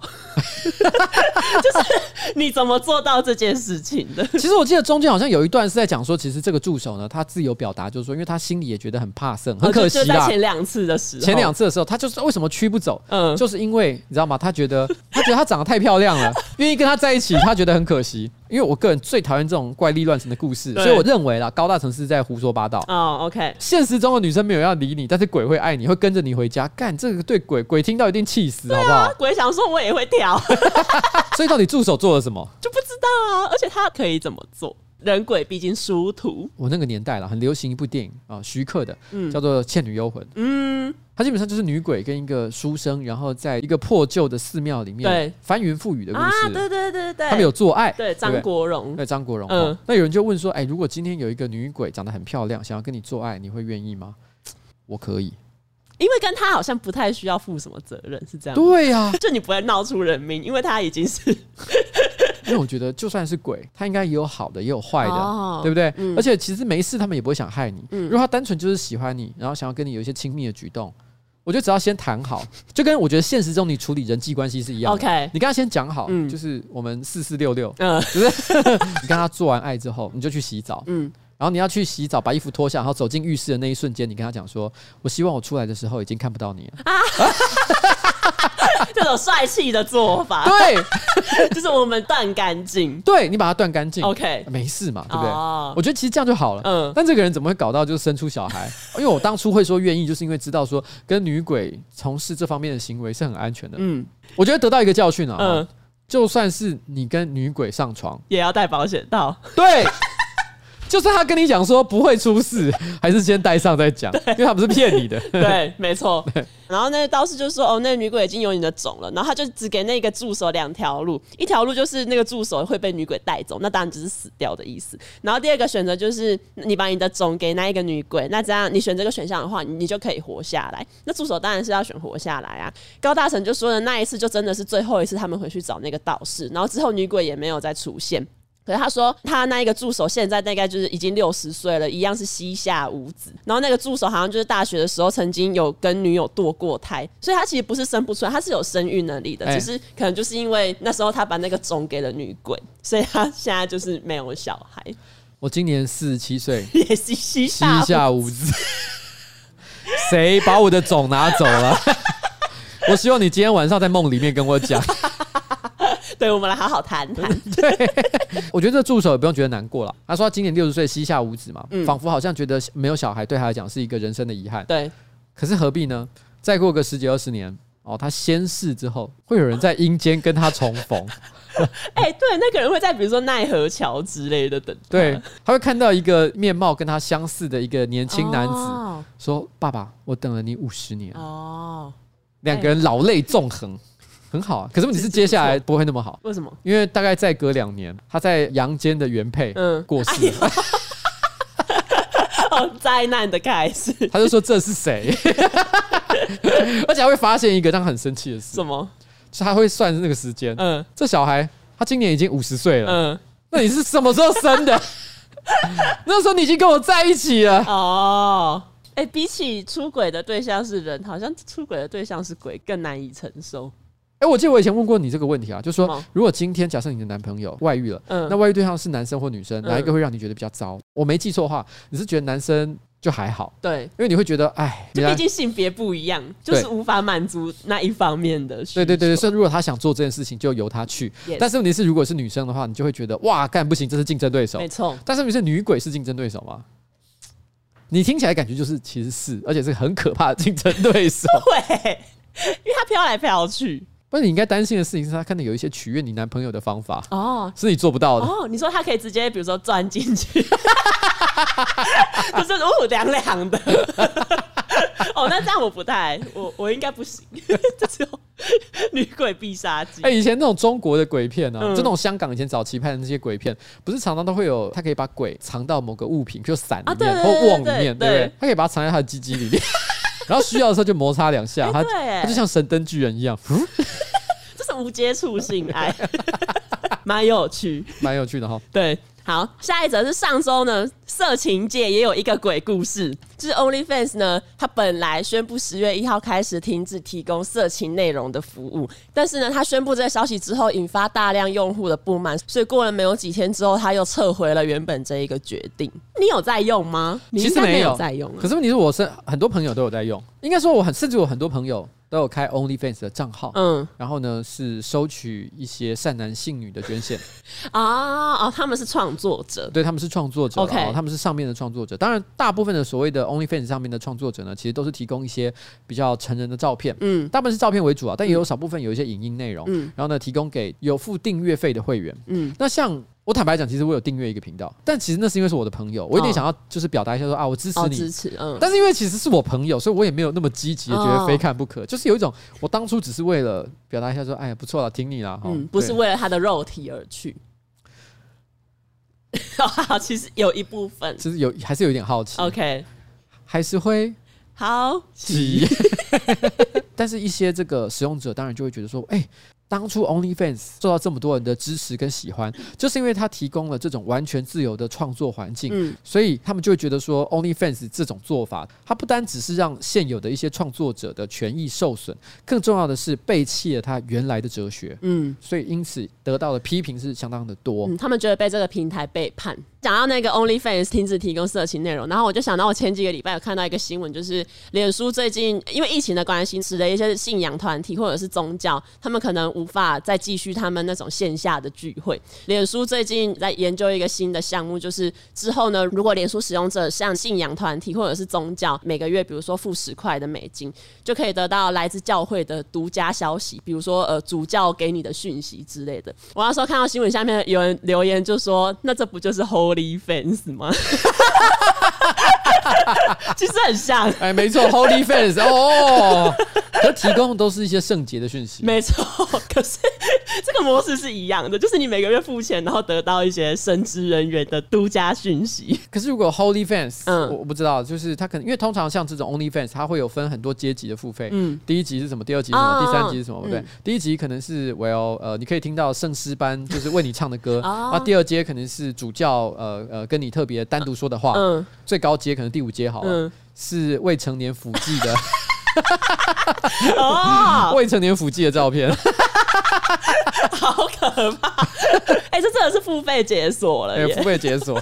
就是你怎么做到这件事情的？
其实我记得中间好像有一段是在讲说，其实这个助手呢，他自由表达，就是说，因为他心里也觉得很怕生，很可惜啦。
就在前两次的时候，
前两次的时候，他就是为什么驱不走？
嗯，
就是因为你知道吗？他觉得他觉得他长得太漂亮了，愿意跟他在一起，他觉得很可惜。因为我个人最讨厌这种怪力乱神的故事，所以我认为啦，高大成是在胡说八道。
哦，OK，
现实中的女生没有要理你，但是鬼会爱你，会跟着你回家。干这个对鬼鬼听到一定气死，好不好？
鬼想说我也会跳，[laughs]
所以到底助手做了什么？
就不知道啊。而且他可以怎么做？人鬼毕竟殊途。
我那个年代了，很流行一部电影啊，徐克的，叫做《倩女幽魂》。嗯，它基本上就是女鬼跟一个书生，然后在一个破旧的寺庙里面翻云覆雨的故事。
啊，对对对对，
他们有做爱。
对，张国荣。
对，张国荣。嗯，那有人就问说，哎，如果今天有一个女鬼长得很漂亮，想要跟你做爱，你会愿意吗？我可以，
因为跟他好像不太需要负什么责任，是这样。
对呀，[laughs] 就
你不会闹出人命，因为他已经是。[laughs]
因为我觉得，就算是鬼，他应该也有好的，也有坏的，
哦、
对不对？
嗯、
而且其实没事，他们也不会想害你。
嗯、
如果他单纯就是喜欢你，然后想要跟你有一些亲密的举动，我觉得只要先谈好，就跟我觉得现实中你处理人际关系是一样的。
OK，
你跟他先讲好，
嗯、
就是我们四四六六，
嗯，
就是 [laughs] 你跟他做完爱之后，你就去洗澡，
嗯，
然后你要去洗澡，把衣服脱下，然后走进浴室的那一瞬间，你跟他讲说：“我希望我出来的时候已经看不到你了。”啊。
这种帅气的做法，
对，
就是我们断干净，
对，你把它断干净
，OK，
没事嘛，对不对？
哦，
我觉得其实这样就好了。嗯，但这个人怎么会搞到就生出小孩？因为我当初会说愿意，就是因为知道说跟女鬼从事这方面的行为是很安全的。嗯，我觉得得到一个教训啊，嗯，就算是你跟女鬼上床，
也要戴保险套。
对。就算他跟你讲说不会出事，[laughs] 还是先戴上再讲，因为他不是骗你的。[laughs]
对，没错。然后那个道士就说：“哦，那个女鬼已经有你的种了。”然后他就只给那个助手两条路，一条路就是那个助手会被女鬼带走，那当然就是死掉的意思。然后第二个选择就是你把你的种给那一个女鬼，那这样你选这个选项的话，你就可以活下来。那助手当然是要选活下来啊。高大成就说的那一次就真的是最后一次，他们回去找那个道士，然后之后女鬼也没有再出现。可是他说，他那一个助手现在大概就是已经六十岁了，一样是膝下无子。然后那个助手好像就是大学的时候曾经有跟女友堕过胎，所以他其实不是生不出来，他是有生育能力的，只是可能就是因为那时候他把那个种给了女鬼，所以他现在就是没有小孩。
我今年四十七岁，[laughs]
也是膝下
膝下无子。谁把我的种拿走了？[laughs] 我希望你今天晚上在梦里面跟我讲。
对，我们来好好谈谈。[laughs]
对，我觉得这助手也不用觉得难过了。他说他今年六十岁，膝下无子嘛，嗯、仿佛好像觉得没有小孩对他来讲是一个人生的遗憾。
对，
可是何必呢？再过个十几二十年，哦，他仙逝之后，会有人在阴间跟他重逢。[laughs]
哎、欸，对，那个人会在比如说奈何桥之类的等。
对，他会看到一个面貌跟他相似的一个年轻男子，哦、说：“爸爸，我等了你五十年。”哦，两个人老泪纵横。很好啊，可是问题是接下来不会那么好。
为什么？
因为大概再隔两年，他在阳间的原配嗯过世了，
好 [laughs] 灾难的开始。
他就说这是谁？[laughs] 而且还会发现一个让他很生气的事。
什么？
是他会算那个时间。嗯，这小孩他今年已经五十岁了。嗯，那你是什么时候生的？[laughs] 那时候你已经跟我在一起了。
哦，哎，比起出轨的对象是人，好像出轨的对象是鬼更难以承受。
哎，我记得我以前问过你这个问题啊，就是说，如果今天假设你的男朋友外遇了，嗯，那外遇对象是男生或女生，哪一个会让你觉得比较糟？我没记错的话，你是觉得男生就还好，
对，
因为你会觉得，哎，
就毕竟性别不一样，就是无法满足那一方面的。
对对对，所以如果他想做这件事情，就由他去。但是问题是，如果是女生的话，你就会觉得，哇，干不行，这是竞争对手。
没错。
但是你是女鬼是竞争对手吗？你听起来感觉就是其实是，而且是很可怕的竞争对手。[laughs]
对，因为他飘来飘去。
不是你应该担心的事情是他可能有一些取悦你男朋友的方法
哦，
是你做不到的
哦。你说他可以直接比如说钻进去，[laughs] 就是哦凉凉的。[laughs] 哦，那这样我不太，我我应该不行，这只有女鬼必杀技。
哎，以前那种中国的鬼片呢、啊，嗯、就那种香港以前早期拍的那些鬼片，不是常常都会有他可以把鬼藏到某个物品，就伞里面或瓮里面，对不对？他可以把它藏在他的鸡鸡里面，然后需要的时候就摩擦两下，他他就像神灯巨人一样。[laughs]
这是无接触性爱，[laughs] 蛮有趣，
蛮有趣的哈。
对，好，下一则是上周呢，色情界也有一个鬼故事，就是 OnlyFans 呢，它本来宣布十月一号开始停止提供色情内容的服务，但是呢，他宣布这个消息之后，引发大量用户的不满，所以过了没有几天之后，他又撤回了原本这一个决定。你有在用吗？
其实没有
在用，
可是问题是我是很多朋友都有在用，应该说我很甚至我很多朋友。都有开 OnlyFans 的账号，嗯，然后呢是收取一些善男信女的捐献。
啊 [laughs] 哦，他们是创作者，
对，他们是创作者
，OK，
他们是上面的创作者。当然，大部分的所谓的 OnlyFans 上面的创作者呢，其实都是提供一些比较成人的照片，嗯，大部分是照片为主啊，但也有少部分有一些影音内容，嗯，然后呢提供给有付订阅费的会员，嗯，那像。我坦白讲，其实我有订阅一个频道，但其实那是因为是我的朋友，我有点想要就是表达一下说啊，我支持你，
支持，嗯。
但是因为其实是我朋友，所以我也没有那么积极的觉得非看不可，就是有一种我当初只是为了表达一下说，哎呀不错了，挺你了，
嗯，不是为了他的肉体而去。好，[laughs] 其实有一部分，
其实有还是有一点好奇
，OK，
还是会
好。
奇，[laughs] 但是一些这个使用者当然就会觉得说，哎。当初 OnlyFans 受到这么多人的支持跟喜欢，就是因为它提供了这种完全自由的创作环境，嗯，所以他们就会觉得说 OnlyFans 这种做法，它不单只是让现有的一些创作者的权益受损，更重要的是背弃了他原来的哲学，嗯，所以因此得到的批评是相当的多，
嗯，他们觉得被这个平台背叛。讲到那个 OnlyFans 停止提供色情内容，然后我就想到我前几个礼拜有看到一个新闻，就是脸书最近因为疫情的关系，使得一些信仰团体或者是宗教，他们可能无法再继续他们那种线下的聚会。脸书最近在研究一个新的项目，就是之后呢，如果脸书使用者像信仰团体或者是宗教每个月，比如说付十块的美金，就可以得到来自教会的独家消息，比如说呃主教给你的讯息之类的。我那时候看到新闻下面有人留言就说，[laughs] 那这不就是 Holy Fans 吗？[laughs] 其实很像，
哎，没错，Holy Fans 哦，它提供都是一些圣洁的讯息，
没错。可是这个模式是一样的，就是你每个月付钱，然后得到一些神职人员的独家讯息。
可是如果 Holy Fans，嗯，我我不知道，就是他可能因为通常像这种 Only Fans，他会有分很多阶级的付费，嗯，第一级是什么？第二级是什么？哦、第三级是什么？嗯、对，第一级可能是 Well，呃，你可以听到圣诗班就是为你唱的歌，[laughs] 哦、那第二阶可能是主教，呃呃，跟你特别单独说的话，嗯，最高阶可能第五阶好了，嗯、是未成年辅祭的，[laughs] 哦，未成年辅记的照片。[laughs]
好可怕！哎、欸，这真的是付费解锁了耶，
付费解锁。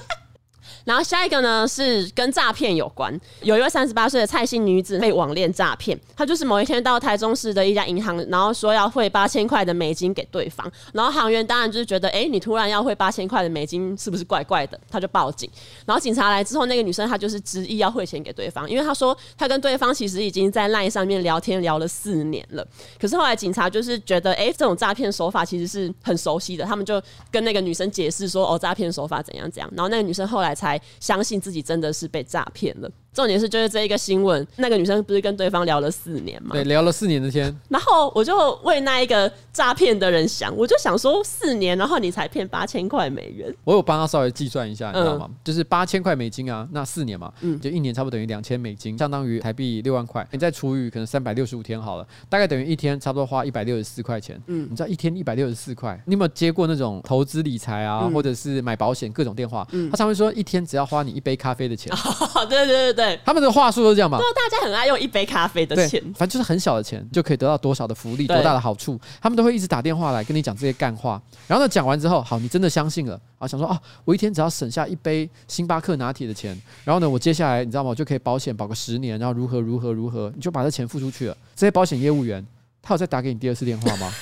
然后下一个呢是跟诈骗有关，有一位三十八岁的蔡姓女子被网恋诈骗，她就是某一天到台中市的一家银行，然后说要汇八千块的美金给对方，然后行员当然就是觉得，哎，你突然要汇八千块的美金，是不是怪怪的？他就报警，然后警察来之后，那个女生她就是执意要汇钱给对方，因为她说她跟对方其实已经在 LINE 上面聊天聊了四年了，可是后来警察就是觉得，哎，这种诈骗手法其实是很熟悉的，他们就跟那个女生解释说，哦，诈骗手法怎样怎样，然后那个女生后来才。相信自己真的是被诈骗了。重点是，就是这一个新闻，那个女生不是跟对方聊了四年嘛？
对，聊了四年的天。
然后我就为那一个诈骗的人想，我就想说，四年，然后你才骗八千块美元。
我有帮他稍微计算一下，你知道吗？嗯、就是八千块美金啊，那四年嘛，嗯，就一年差不多等于两千美金，相当于台币六万块。你再除以可能三百六十五天好了，大概等于一天差不多花一百六十四块钱。嗯，你知道一天一百六十四块，你有没有接过那种投资理财啊，嗯、或者是买保险各种电话？嗯，他常会说一天只要花你一杯咖啡的钱。[laughs]
哦、对对对对，
他们的话术都是这样嘛。
对，大家很爱用一杯咖啡的钱，
反正就是很小的钱就可以得到多少的福利，多大的好处，他们都会一直打电话来跟你讲这些干话。然后呢，讲完之后，好，你真的相信了啊？想说啊，我一天只要省下一杯星巴克拿铁的钱，然后呢，我接下来你知道吗？我就可以保险保个十年，然后如何如何如何，你就把这钱付出去了。这些保险业务员，他有再打给你第二次电话吗？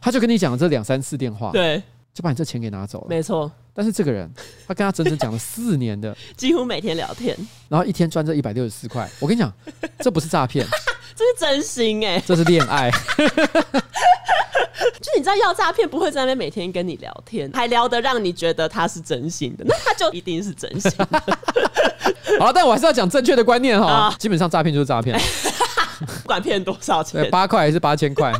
他就跟你讲了这两三次电话，
对，
就把你这钱给拿走了。
没错，
但是这个人，他跟他整整讲了四年的，[laughs]
几乎每天聊天，
然后一天赚这一百六十四块。我跟你讲，这不是诈骗，[laughs]
这是真心哎、欸，
这是恋爱。[laughs]
就你知道要诈骗不会在那边每天跟你聊天，还聊得让你觉得他是真心的，那他就一定是真心的。
好了，但我还是要讲正确的观念哈，
啊
基本上诈骗就是诈骗，
不管骗多少钱，
八块还是八千块。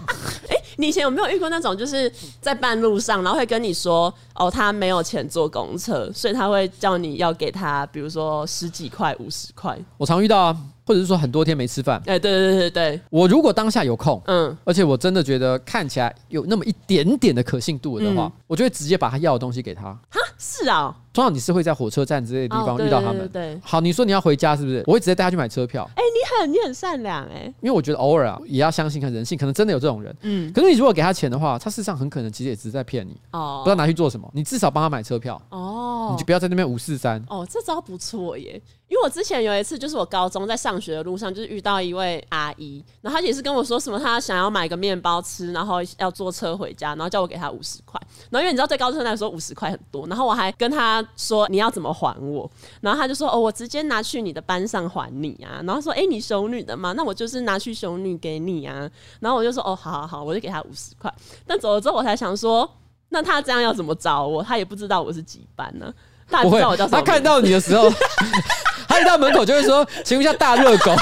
你以前有没有遇过那种，就是在半路上，然后会跟你说，哦，他没有钱坐公车，所以他会叫你要给他，比如说十几块、五十块。
我常遇到啊，或者是说很多天没吃饭。
哎，对对对对，
我如果当下有空，
嗯，
而且我真的觉得看起来有那么一点点的可信度的话，
嗯
我就会直接把他要的东西给他。
哈，是啊，
通常你是会在火车站之类的地方
哦
遇到他
们。对
好，你说你要回家是不是？我会直接带他去买车票，
哎，你很你很善良哎，
因为我觉得偶尔啊也要相信看人性，可能真的有这种人。
嗯，
可是你如果给他钱的话，他事实上很可能其实也只是在骗你，
哦，
不知道拿去做什么。你至少帮他买车票，
哦，
你就不要在那边五四三。
哦，这招不错耶！因为我之前有一次，就是我高中在上学的路上，就是遇到一位阿姨，然后她也是跟我说什么，她想要买个面包吃，然后要坐车回家，然后叫我给她五十块。然后因为你知道，在高中生来说五十块很多，然后我还跟她说你要怎么还我，然后他就说哦，我直接拿去你的班上还你啊。然后说哎，你熊女的嘛，那我就是拿去熊女给你啊。然后我就说哦，好好好，我就给他五十块。但走了之后，我才想说，那他这样要怎么找我？他也不知道我是几班呢、啊，她也不知道我叫什么。
他看到你的时候。[laughs] 他一到门口就会说：“请问一下，大热狗。[laughs] ”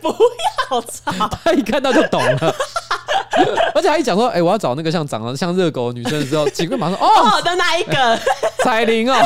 不要吵！[laughs]
他一看到就懂了，[laughs] 而且他一讲说：“哎、欸，我要找那个像长得像热狗的女生的时候，警官马上说：‘哦，
我的那一个
彩铃哦。’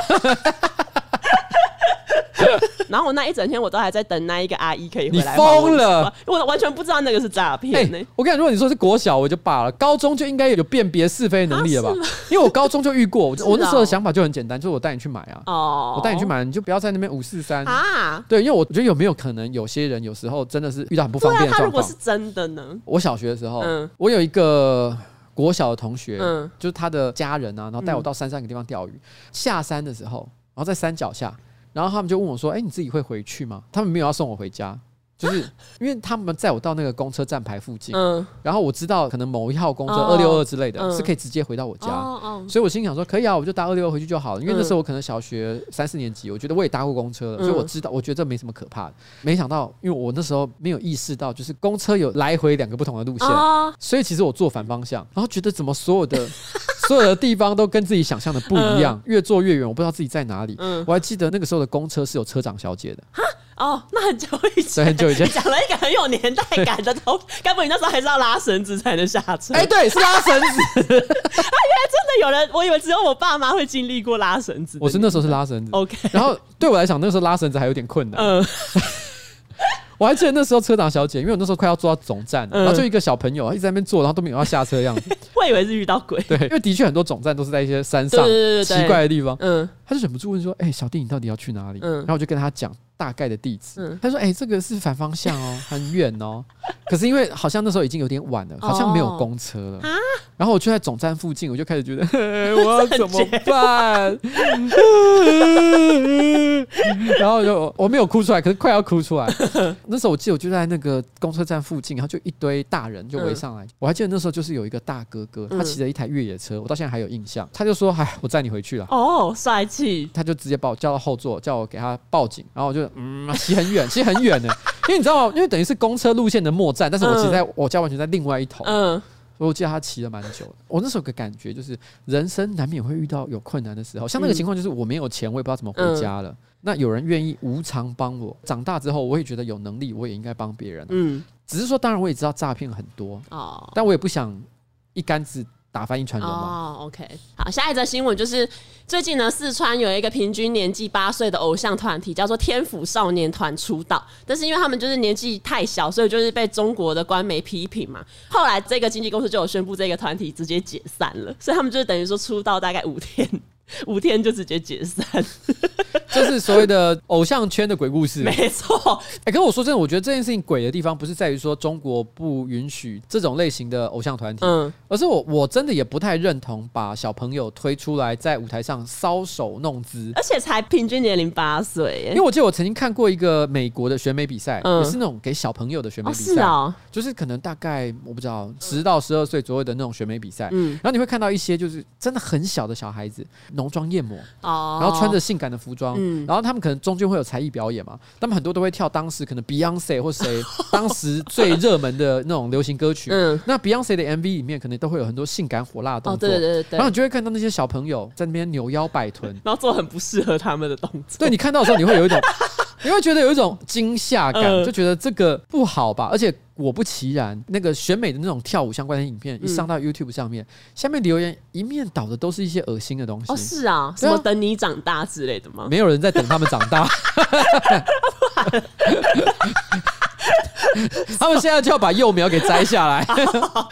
[laughs] 然后我那一整天我都还在等那一个阿姨可以回来。
你疯了！
我完全不知道那个是诈骗呢。
我跟你讲，如果你说是国小，我就罢了；高中就应该有辨别是非能力了吧？啊、因为我高中就遇过，我 [laughs] 我那时候的想法就很简单，就是我带你去买啊。哦，我带你去买，你就不要在那边五四三啊。对，因为我觉得有没有可能有些人有时候真的是遇到很不方便的状况。他
如果是真的呢？
我小学的时候，嗯，我有一个国小的同学，
嗯，
就是他的家人啊，然后带我到山上一个地方钓鱼。下山的时候，然后在山脚下。然后他们就问我说：“哎，你自己会回去吗？”他们没有要送我回家，就是因为他们载我到那个公车站牌附近，嗯，然后我知道可能某一号公车二六二之类的，是可以直接回到我家，所以我心想说：“可以啊，我就搭二六二回去就好了。”因为那时候我可能小学三四年级，我觉得我也搭过公车了，所以我知道，我觉得这没什么可怕的。没想到，因为我那时候没有意识到，就是公车有来回两个不同的路线，所以其实我坐反方向，然后觉得怎么所有的。[laughs] 所有的地方都跟自己想象的不一样，嗯、越坐越远，我不知道自己在哪里。嗯、我还记得那个时候的公车是有车长小姐的。哈
哦，那很久以前，
很久以前，
讲了一个很有年代感的东西，该不会你那时候还是要拉绳子才能下车？[laughs]
哎、欸，对，是拉绳子。啊，原来真
的有人，我以为只有我爸妈会经历过拉绳子。
我是那时候是拉绳子。
OK，
然后对我来讲，那时候拉绳子还有点困难。嗯。[laughs] 我还记得那时候车长小姐，因为我那时候快要坐到总站，然后就一个小朋友一直在那边坐，然后都没有要下车的样子。[laughs]
我以为是遇到鬼。
对，因为的确很多总站都是在一些山上奇怪的地方。嗯，他就忍不住问说：“哎，小弟，你到底要去哪里？”嗯，然后我就跟他讲大概的地址。他说：“哎，这个是反方向哦，很远哦。可是因为好像那时候已经有点晚了，好像没有公车了。然后我就在总站附近，我就开始觉得 [laughs] 我要怎么办？[laughs] 然后就我没有哭出来，可是快要哭出来。[laughs] 那时候我记得我就在那个公车站附近，然后就一堆大人就围上来。我还记得那时候就是有一个大哥哥，他骑着一台越野车，我到现在还有印象。他就说：“哎，我载你回去了。”
哦，帅气！
他就直接把我叫到后座，叫我给他报警。然后我就嗯，骑很远，骑很远呢，因为你知道吗？因为等于是公车路线的末站，但是我骑在我家完全在另外一头。嗯。所以我记得他骑了蛮久的。我那时候有个感觉就是，人生难免会遇到有困难的时候。像那个情况就是，我没有钱，我也不知道怎么回家了。那有人愿意无偿帮我。长大之后，我也觉得有能力，我也应该帮别人。嗯，只是说，当然我也知道诈骗很多哦，但我也不想一竿子。打翻一船人吗。
哦，OK，好，下一则新闻就是最近呢，四川有一个平均年纪八岁的偶像团体叫做天府少年团出道，但是因为他们就是年纪太小，所以就是被中国的官媒批评嘛。后来这个经纪公司就有宣布这个团体直接解散了，所以他们就等于说出道大概五天，[laughs] 五天就直接解散。[laughs]
就是所谓的偶像圈的鬼故事。
没错。
哎，可我说真的，我觉得这件事情鬼的地方不是在于说中国不允许这种类型的偶像团体，嗯，而是我我真的也不太认同把小朋友推出来在舞台上搔首弄姿，
而且才平均年龄八岁。
因为我记得我曾经看过一个美国的选美比赛，也是那种给小朋友的选美比赛哦，就是可能大概我不知道十到十二岁左右的那种选美比赛，嗯，然后你会看到一些就是真的很小的小孩子浓妆艳抹，哦，然后穿着性感的服装，嗯，然后他们可能中间会有才艺表演嘛，他们很多都会跳当时可能 Beyonce 或谁 [laughs] 当时最热门的那种流行歌曲，嗯，那 Beyonce 的 MV 里面可能都会有很多性感火辣的动作，对对对对，然后你就会看到那些小朋友在那边扭腰摆臀，[laughs]
然后做很不适合他们的动作，
对，你看到的时候你会有一种。[laughs] 你会觉得有一种惊吓感，就觉得这个不好吧？而且果不其然，那个选美的那种跳舞相关的影片一上到 YouTube 上面，下面留言一面倒的都是一些恶心的东西。
哦，是啊，什么等你长大之类的吗？
没有人在等他们长大。[laughs] 他们现在就要把幼苗给摘下来，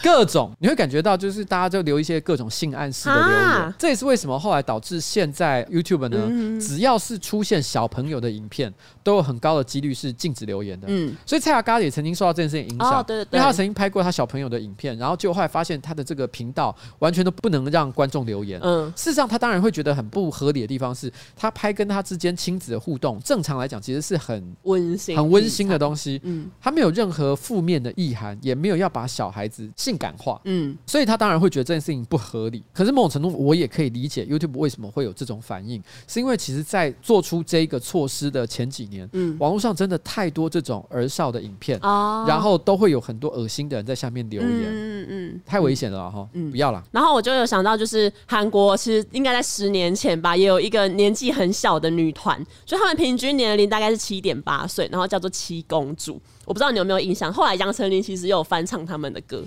各种你会感觉到，就是大家就留一些各种性暗示的留言，这也是为什么后来导致现在 YouTube 呢，只要是出现小朋友的影片，都有很高的几率是禁止留言的。嗯，所以蔡雅嘎也曾经受到这件事情影响，对对对，因为他曾经拍过他小朋友的影片，然后就后来发现他的这个频道完全都不能让观众留言。嗯，事实上他当然会觉得很不合理的地方是，他拍跟他之间亲子的互动，正常来讲其实是很温馨、很温馨的东西。嗯，他没有任何负面的意涵，也没有要把小孩子性感化，嗯，所以他当然会觉得这件事情不合理。可是某种程度，我也可以理解 YouTube 为什么会有这种反应，是因为其实，在做出这个措施的前几年，嗯，网络上真的太多这种儿少的影片，哦，然后都会有很多恶心的人在下面留言，嗯嗯，太危险了哈，嗯，不要了。
然后我就有想到，就是韩国其实应该在十年前吧，也有一个年纪很小的女团，就他们平均年龄大概是七点八岁，然后叫做七公主。我不知道你有没有印象，后来杨丞琳其实也有翻唱他们的歌。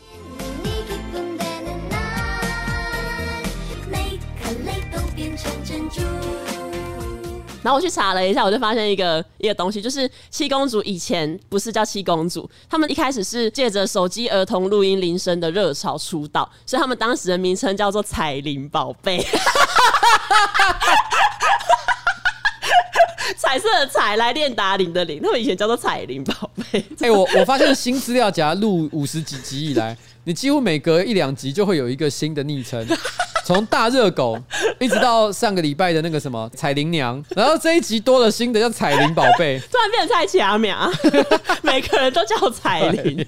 然后我去查了一下，我就发现一个一个东西，就是七公主以前不是叫七公主，他们一开始是借着手机儿童录音铃声的热潮出道，所以他们当时的名称叫做彩铃宝贝。彩色的彩来电达铃的铃，他们以前叫做彩铃宝贝。
哎，我我发现新资料夹录五十几集以来，你几乎每隔一两集就会有一个新的昵称，[laughs] 从大热狗一直到上个礼拜的那个什么彩铃娘，然后这一集多了新的叫彩铃宝贝，[laughs]
突然变成蔡奇阿苗，[laughs] 每个人都叫彩铃。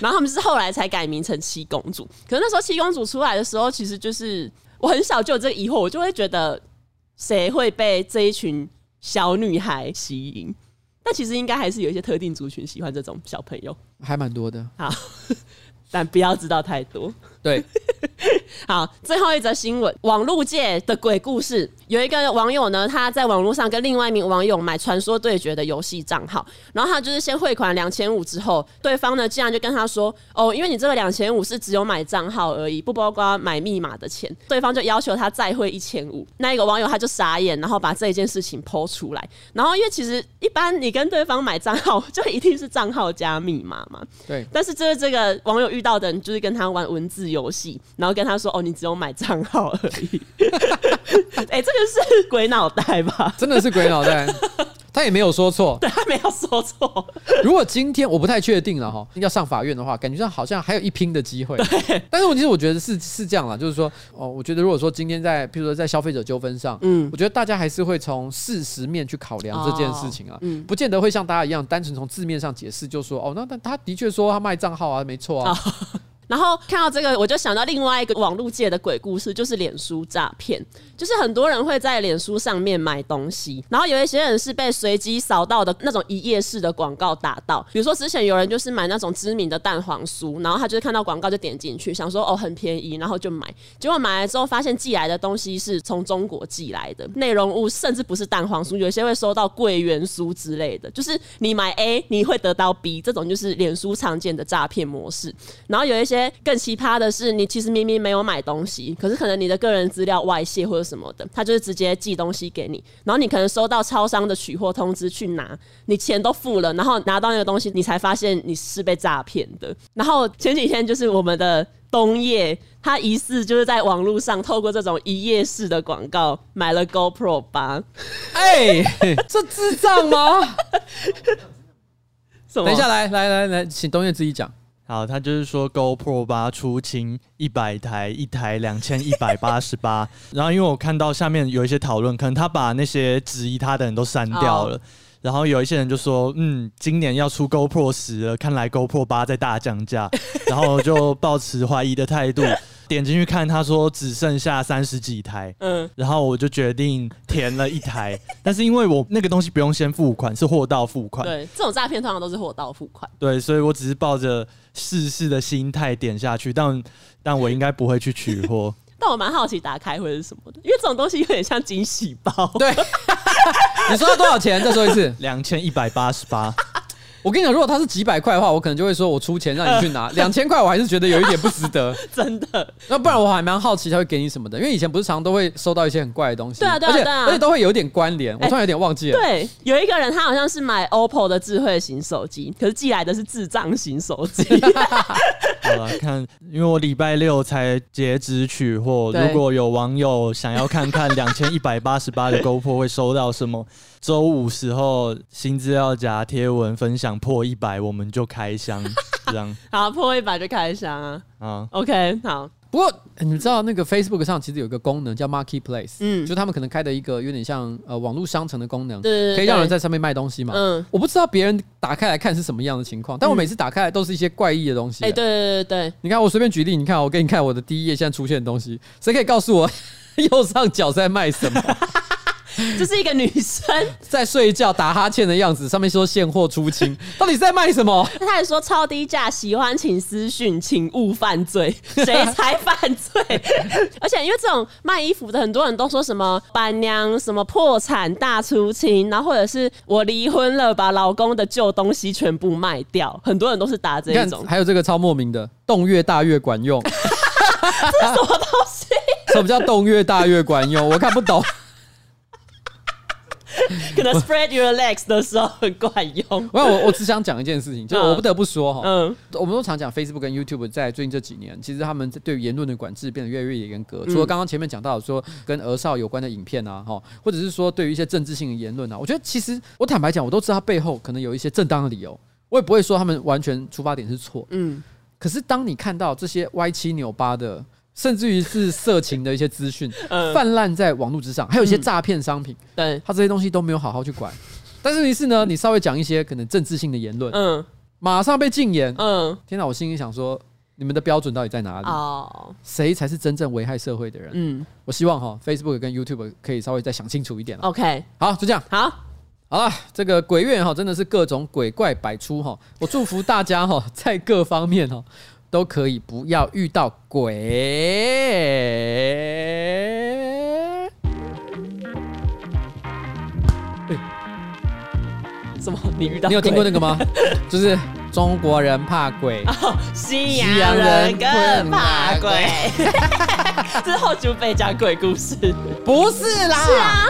然后他们是后来才改名成七公主，可是那时候七公主出来的时候，其实就是我很小就有这个疑惑，我就会觉得。谁会被这一群小女孩吸引？但其实应该还是有一些特定族群喜欢这种小朋友，
还蛮多的。
好。[laughs] 但不要知道太多。
对，[laughs]
好，最后一则新闻，网络界的鬼故事。有一个网友呢，他在网络上跟另外一名网友买传说对决的游戏账号，然后他就是先汇款两千五之后，对方呢竟然就跟他说：“哦，因为你这个两千五是只有买账号而已，不包括买密码的钱。”对方就要求他再汇一千五。那一个网友他就傻眼，然后把这一件事情 po 出来。然后因为其实一般你跟对方买账号，就一定是账号加密码嘛。
对。
但是这是这个网友遇到的人就是跟他玩文字游戏，然后跟他说：“哦，你只有买账号而已。[laughs] ”哎，这个是鬼脑袋吧？
真的是鬼脑袋。他也没有说错，[laughs]
对，他没有说错。
如果今天我不太确定了哈，要上法院的话，感觉上好像还有一拼的机会。
对，
但是我其实我觉得是是这样啦，就是说哦，我觉得如果说今天在，譬如说在消费者纠纷上，嗯，我觉得大家还是会从事实面去考量这件事情啊，嗯，不见得会像大家一样单纯从字面上解释，就说哦，那那他的确说他卖账号啊，没错啊。
然后看到这个，我就想到另外一个网络界的鬼故事，就是脸书诈骗。就是很多人会在脸书上面买东西，然后有一些人是被随机扫到的那种一页式的广告打到。比如说之前有人就是买那种知名的蛋黄酥，然后他就是看到广告就点进去，想说哦很便宜，然后就买。结果买来之后发现寄来的东西是从中国寄来的，内容物甚至不是蛋黄酥，有些会收到桂圆酥之类的。就是你买 A 你会得到 B，这种就是脸书常见的诈骗模式。然后有一些。更奇葩的是，你其实明明没有买东西，可是可能你的个人资料外泄或者什么的，他就是直接寄东西给你，然后你可能收到超商的取货通知去拿，你钱都付了，然后拿到那个东西，你才发现你是被诈骗的。然后前几天就是我们的东叶，他疑似就是在网络上透过这种一页式的广告买了 GoPro 八。
哎，这智障吗？[laughs]
什么
等一下，来来来来，请东叶自己讲。
好，他就是说 GoPro 八出清一百台，一台两千一百八十八。[laughs] 然后因为我看到下面有一些讨论，可能他把那些质疑他的人都删掉了。然后有一些人就说，嗯，今年要出 GoPro 十了，看来 GoPro 八在大降价，然后就抱持怀疑的态度。点进去看，他说只剩下三十几台，嗯，然后我就决定填了一台，[laughs] 但是因为我那个东西不用先付款，是货到付款，
对，这种诈骗通常都是货到付款，
对，所以我只是抱着试试的心态点下去，但但我应该不会去取货，[laughs]
但我蛮好奇打开会是什么的，因为这种东西有点像惊喜包，
对，[laughs] 你说要多少钱？再说一次，
两千一百八十八。
我跟你讲，如果他是几百块的话，我可能就会说我出钱让你去拿。[laughs] 两千块，我还是觉得有一点不值得，[laughs]
真的。
那不然我还蛮好奇他会给你什么的，因为以前不是常常都会收到一些很怪的东西，
对啊，对啊，对啊，
而且都会有一点关联。我突然有点忘记了。
对，有一个人他好像是买 OPPO 的智慧型手机，可是寄来的是智障型手机。[laughs]
好了，看，因为我礼拜六才截止取货，如果有网友想要看看两千一百八十八的 GoPro 会收到什么。周五时候新资料夹贴文分享破一百，我们就开箱，[laughs] 这样。
好，破一百就开箱啊。
啊
，OK，好。
不过你们知道那个 Facebook 上其实有一个功能叫 Marketplace，嗯，就他们可能开的一个有点像呃网络商城的功能，对，可以让人在上面卖东西嘛。嗯，我不知道别人打开来看是什么样的情况，但我每次打开来都是一些怪异的东西。
哎，对对对对，
你看我随便举例，你看我给你看我的第一页现在出现的东西，谁可以告诉我 [laughs] 右上角在卖什么？
这是一个女生 [laughs]
在睡觉打哈欠的样子，上面说现货出清，[laughs] 到底是在卖什么？
他还说超低价，喜欢请私讯，请勿犯罪，[laughs] 谁才犯罪？而且因为这种卖衣服的，很多人都说什么板娘什么破产大出清，然后或者是我离婚了，把老公的旧东西全部卖掉，很多人都是打这一种。
还有这个超莫名的，洞越大越管用，这
是什么东西？
什么叫洞越大越管用？我看不懂。[laughs]
可能 spread your legs 的时候很管用。[laughs]
我我我只想讲一件事情，就是我不得不说哈，嗯，我们都常讲 Facebook 跟 YouTube 在最近这几年，其实他们对于言论的管制变得越来越严格。除了刚刚前面讲到说跟儿少有关的影片啊，哈，或者是说对于一些政治性的言论啊，我觉得其实我坦白讲，我都知道他背后可能有一些正当的理由，我也不会说他们完全出发点是错，嗯。可是当你看到这些歪七扭八的。甚至于是色情的一些资讯泛滥在网络之上，还有一些诈骗商品，对，他这些东西都没有好好去管。但是于是呢，你稍微讲一些可能政治性的言论，嗯，马上被禁言，嗯，天哪！我心里想说，你们的标准到底在哪里？哦，谁才是真正危害社会的人？嗯，我希望哈，Facebook 跟 YouTube 可以稍微再想清楚一点。OK，好，就这样，好，好了，这个鬼月哈，真的是各种鬼怪百出哈。我祝福大家哈，在各方面哈。都可以不要遇到鬼。
什么？你遇到？
你有听过那个吗？[laughs] 就是中国人怕鬼，
西洋人更怕鬼。之 [laughs] 后就被讲鬼故事，
不是啦？
是啊。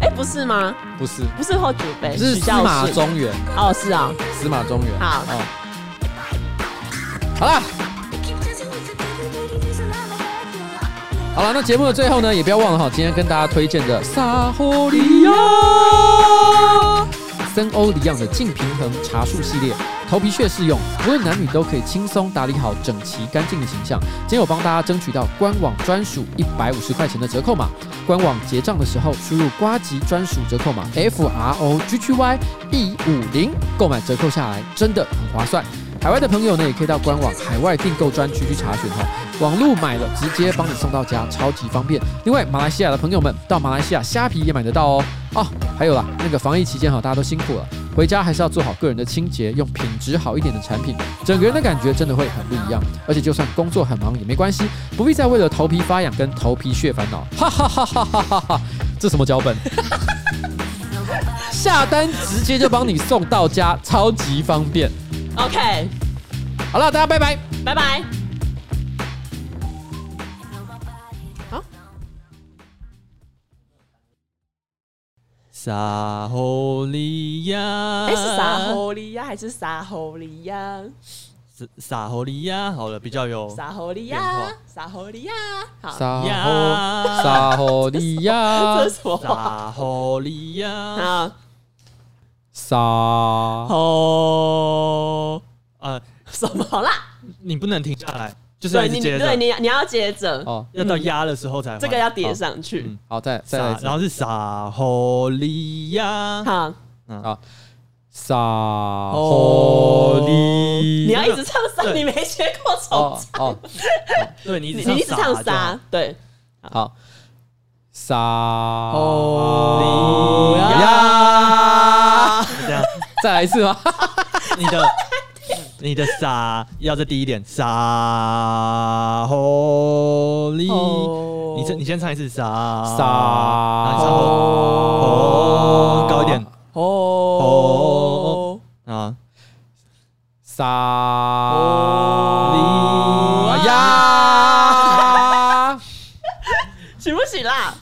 哎，不是吗？
不是，
不是后主辈，
是司马中原。
哦，是啊，
司马中原。
好。
好了，好了，那节目的最后呢，也不要忘了哈，今天跟大家推荐的撒吼利亚森欧黎漾的净平衡茶树系列，头皮屑适用，无论男女都可以轻松打理好整齐干净的形象。今天我帮大家争取到官网专属一百五十块钱的折扣码，官网结账的时候输入瓜吉专属折扣码 F R O G G Y 一五零，购买折扣下来真的很划算。海外的朋友呢，也可以到官网海外订购专区去查询哈。网路买了，直接帮你送到家，超级方便。另外，马来西亚的朋友们到马来西亚虾皮也买得到哦。哦，还有啦，那个防疫期间哈，大家都辛苦了，回家还是要做好个人的清洁，用品质好一点的产品，整个人的感觉真的会很不一样。而且就算工作很忙也没关系，不必再为了头皮发痒跟头皮屑烦恼。哈哈哈哈哈哈哈！这什么脚本？下单直接就帮你送到家，超级方便。
OK，
好了，大家拜拜，
拜拜。好，
撒吼利亚，
哎，是撒吼利亚还是撒吼利亚？
撒 hồ 利亚，好了，比较有
撒 hồ 利
亚，
撒 hồ 利亚，好，
撒
呀。
hồ 撒 hồ 利 [laughs]
这
亚
是，什么话？
撒 hồ 利亚，
好，
撒
哦，
呃，
什么啦？
你不能停下来，就是要
对你，
一直接着。
对，你你要接着，
哦，
要到压的时候才换。
这个要叠上去。
嗯。
好，再再来一
撒，
次。
然后是撒 hồ 利亚，
好，
好，撒 hồ 利，
你要一直唱沙，
对。
你没学过重
哦
唱，
哦，
对你一
你
直
你一直唱沙，对，
好，撒
哦
呀，
这样，
再来一次吗？[laughs]
你的你的撒要再低一点，撒 hồ 利，
哦。
你先你先唱一次撒
撒
然后你唱哦。高一点。
哦。
啊，
撒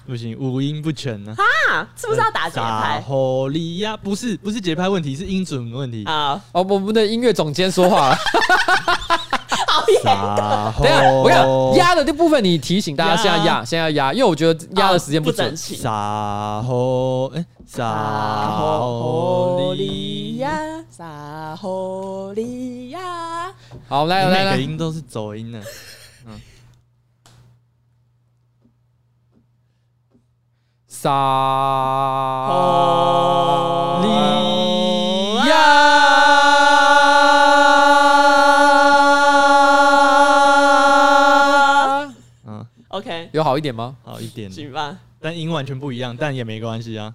不行啦？
不行，五音不全呢。
啊，是不是要打节
撒
拍
？hồ 利亚不是不是节拍问题，是音准问题。
啊，
哦，我们的音乐总监说话了。[laughs] 等一下，我跟你
哦
讲压的这部分，你提醒大家现在
压
压，现在要压，因为我觉得压的时间
不
准
整。齐。
撒 hồ 哎撒 hồ 利亚，
亚，撒 hồ 利亚。
好，来来
来每个，音都是走音的。
撒
哦
利亚，
嗯
，OK，
有好一点吗？
好一点，
行吧。
但音完全不一样，但也没关系啊。